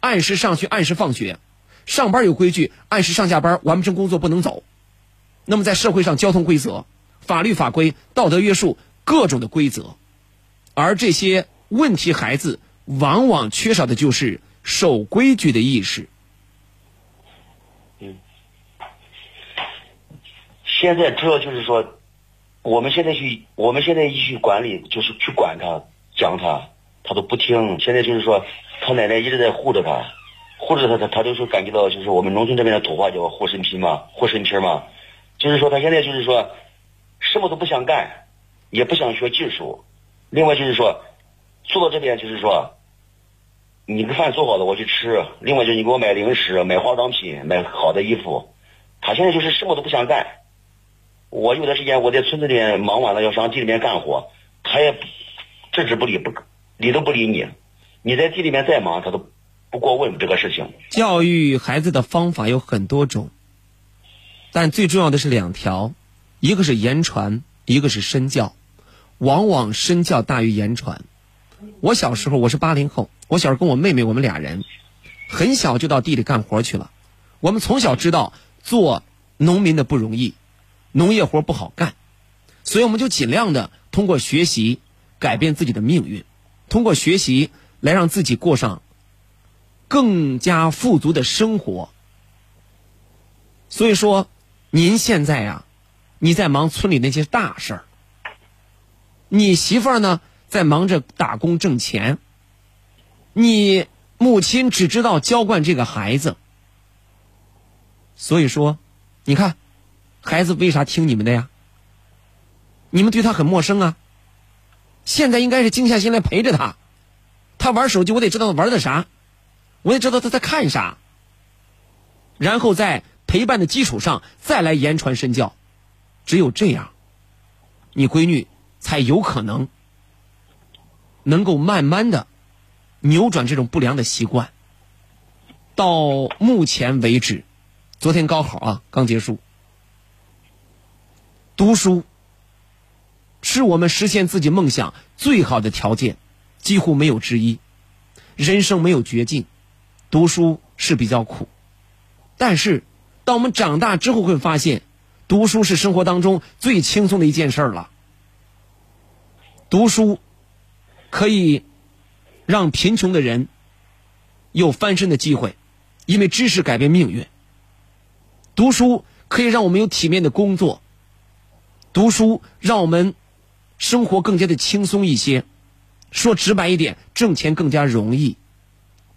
A: 按时上学按时放学；上班有规矩，按时上下班，完不成工作不能走。那么在社会上，交通规则、法律法规、道德约束各种的规则，而这些问题孩子往往缺少的就是守规矩的意识。
P: 现在主要就是说，我们现在去，我们现在一去管理，就是去管他，讲他，他都不听。现在就是说，他奶奶一直在护着他，护着他，他他就是感觉到，就是我们农村这边的土话叫护身皮嘛，护身皮嘛。就是说，他现在就是说，什么都不想干，也不想学技术。另外就是说，做到这边就是说，你的饭做好了我去吃。另外就是你给我买零食、买化妆品、买好的衣服。他现在就是什么都不想干。我有的时间我在村子里面忙完了要上地里面干活，他也置之不理，不理都不理你。你在地里面再忙，他都不过问这个事情。
A: 教育孩子的方法有很多种，但最重要的是两条，一个是言传，一个是身教。往往身教大于言传。我小时候我是八零后，我小时候跟我妹妹我们俩人，很小就到地里干活去了。我们从小知道做农民的不容易。农业活不好干，所以我们就尽量的通过学习改变自己的命运，通过学习来让自己过上更加富足的生活。所以说，您现在呀，你在忙村里那些大事儿，你媳妇儿呢在忙着打工挣钱，你母亲只知道娇惯这个孩子。所以说，你看。孩子为啥听你们的呀？你们对他很陌生啊。现在应该是静下心来陪着他。他玩手机，我得知道他玩的啥，我得知道他在看啥。然后在陪伴的基础上再来言传身教，只有这样，你闺女才有可能能够慢慢的扭转这种不良的习惯。到目前为止，昨天高考啊刚结束。读书是我们实现自己梦想最好的条件，几乎没有之一。人生没有绝境，读书是比较苦，但是当我们长大之后，会发现读书是生活当中最轻松的一件事了。读书可以让贫穷的人有翻身的机会，因为知识改变命运。读书可以让我们有体面的工作。读书让我们生活更加的轻松一些，说直白一点，挣钱更加容易。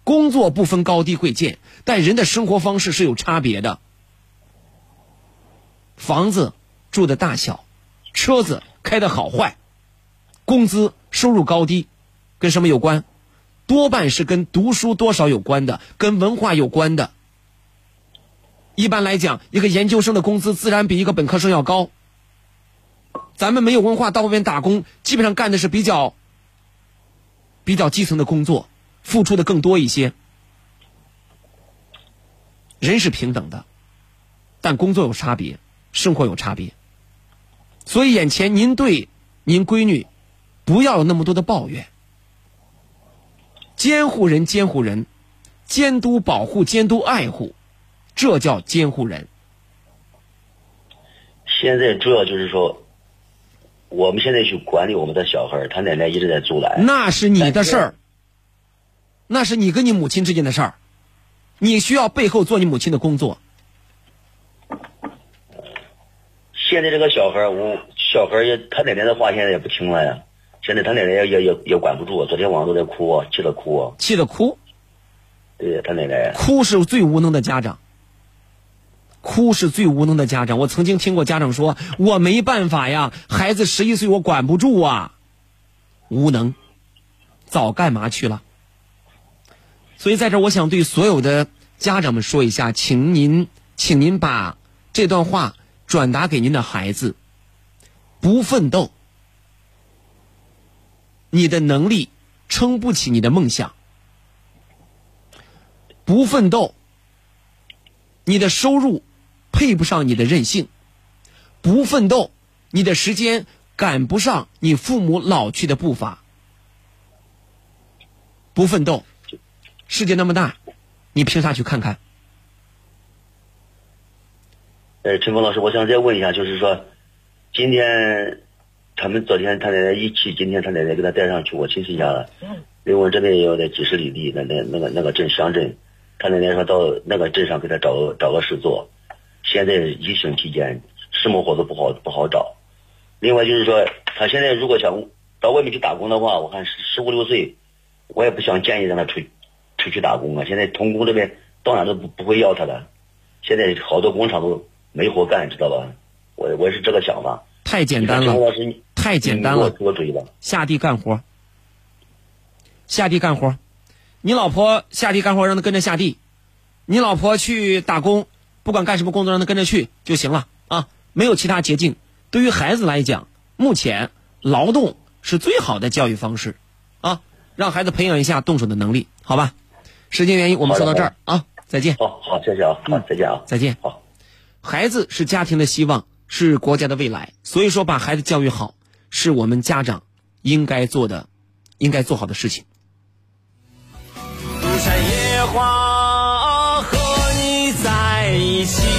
A: 工作不分高低贵贱，但人的生活方式是有差别的。房子住的大小，车子开的好坏，工资收入高低，跟什么有关？多半是跟读书多少有关的，跟文化有关的。一般来讲，一个研究生的工资自然比一个本科生要高。咱们没有文化，到外面打工，基本上干的是比较、比较基层的工作，付出的更多一些。人是平等的，但工作有差别，生活有差别。所以眼前您对您闺女，不要有那么多的抱怨。监护人，监护人，监督、保护、监督、爱护，这叫监护人。
P: 现在主要就是说。我们现在去管理我们的小孩他奶奶一直在阻拦。
A: 那是你的事儿，那是你跟你母亲之间的事儿，你需要背后做你母亲的工作。
P: 现在这个小孩我小孩也他奶奶的话现在也不听了呀，现在他奶奶也也也也管不住，昨天晚上都在哭，气得哭。
A: 气得哭。
P: 对他奶奶。
A: 哭是最无能的家长。哭是最无能的家长。我曾经听过家长说：“我没办法呀，孩子十一岁，我管不住啊。”无能，早干嘛去了？所以在这，我想对所有的家长们说一下，请您，请您把这段话转达给您的孩子。不奋斗，你的能力撑不起你的梦想；不奋斗，你的收入配不上你的任性；不奋斗，你的时间赶不上你父母老去的步伐；不奋斗，世界那么大，你凭啥去看看？
P: 呃，陈峰老师，我想再问一下，就是说。今天，他们昨天他奶奶一起，今天他奶奶给他带上去，我亲戚家了。离我这边也有在几十里地，那那那个那个镇乡镇，他奶奶说到那个镇上给他找个找个事做。现在疫情期间，什么活都不好不好找。另外就是说，他现在如果想到外面去打工的话，我看十五六岁，我也不想建议让他出出去打工啊。现在童工这边到哪都不不会要他的，现在好多工厂都没活干，知道吧？我我是这个想法，
A: 太简单了，太简单了，
P: 多追了，
A: 下地干活，下地干活，你老婆下地干活让她跟着下地，你老婆去打工，不管干什么工作让他跟着去就行了啊，没有其他捷径。对于孩子来讲，目前劳动是最好的教育方式，啊，让孩子培养一下动手的能力，好吧？时间原因，我们说到这儿啊，再见。
P: 好好，谢谢啊，好，再见啊，
A: 再见。
P: 好，
A: 孩子是家庭的希望。是国家的未来，所以说把孩子教育好，是我们家长应该做的、应该做好的事情。你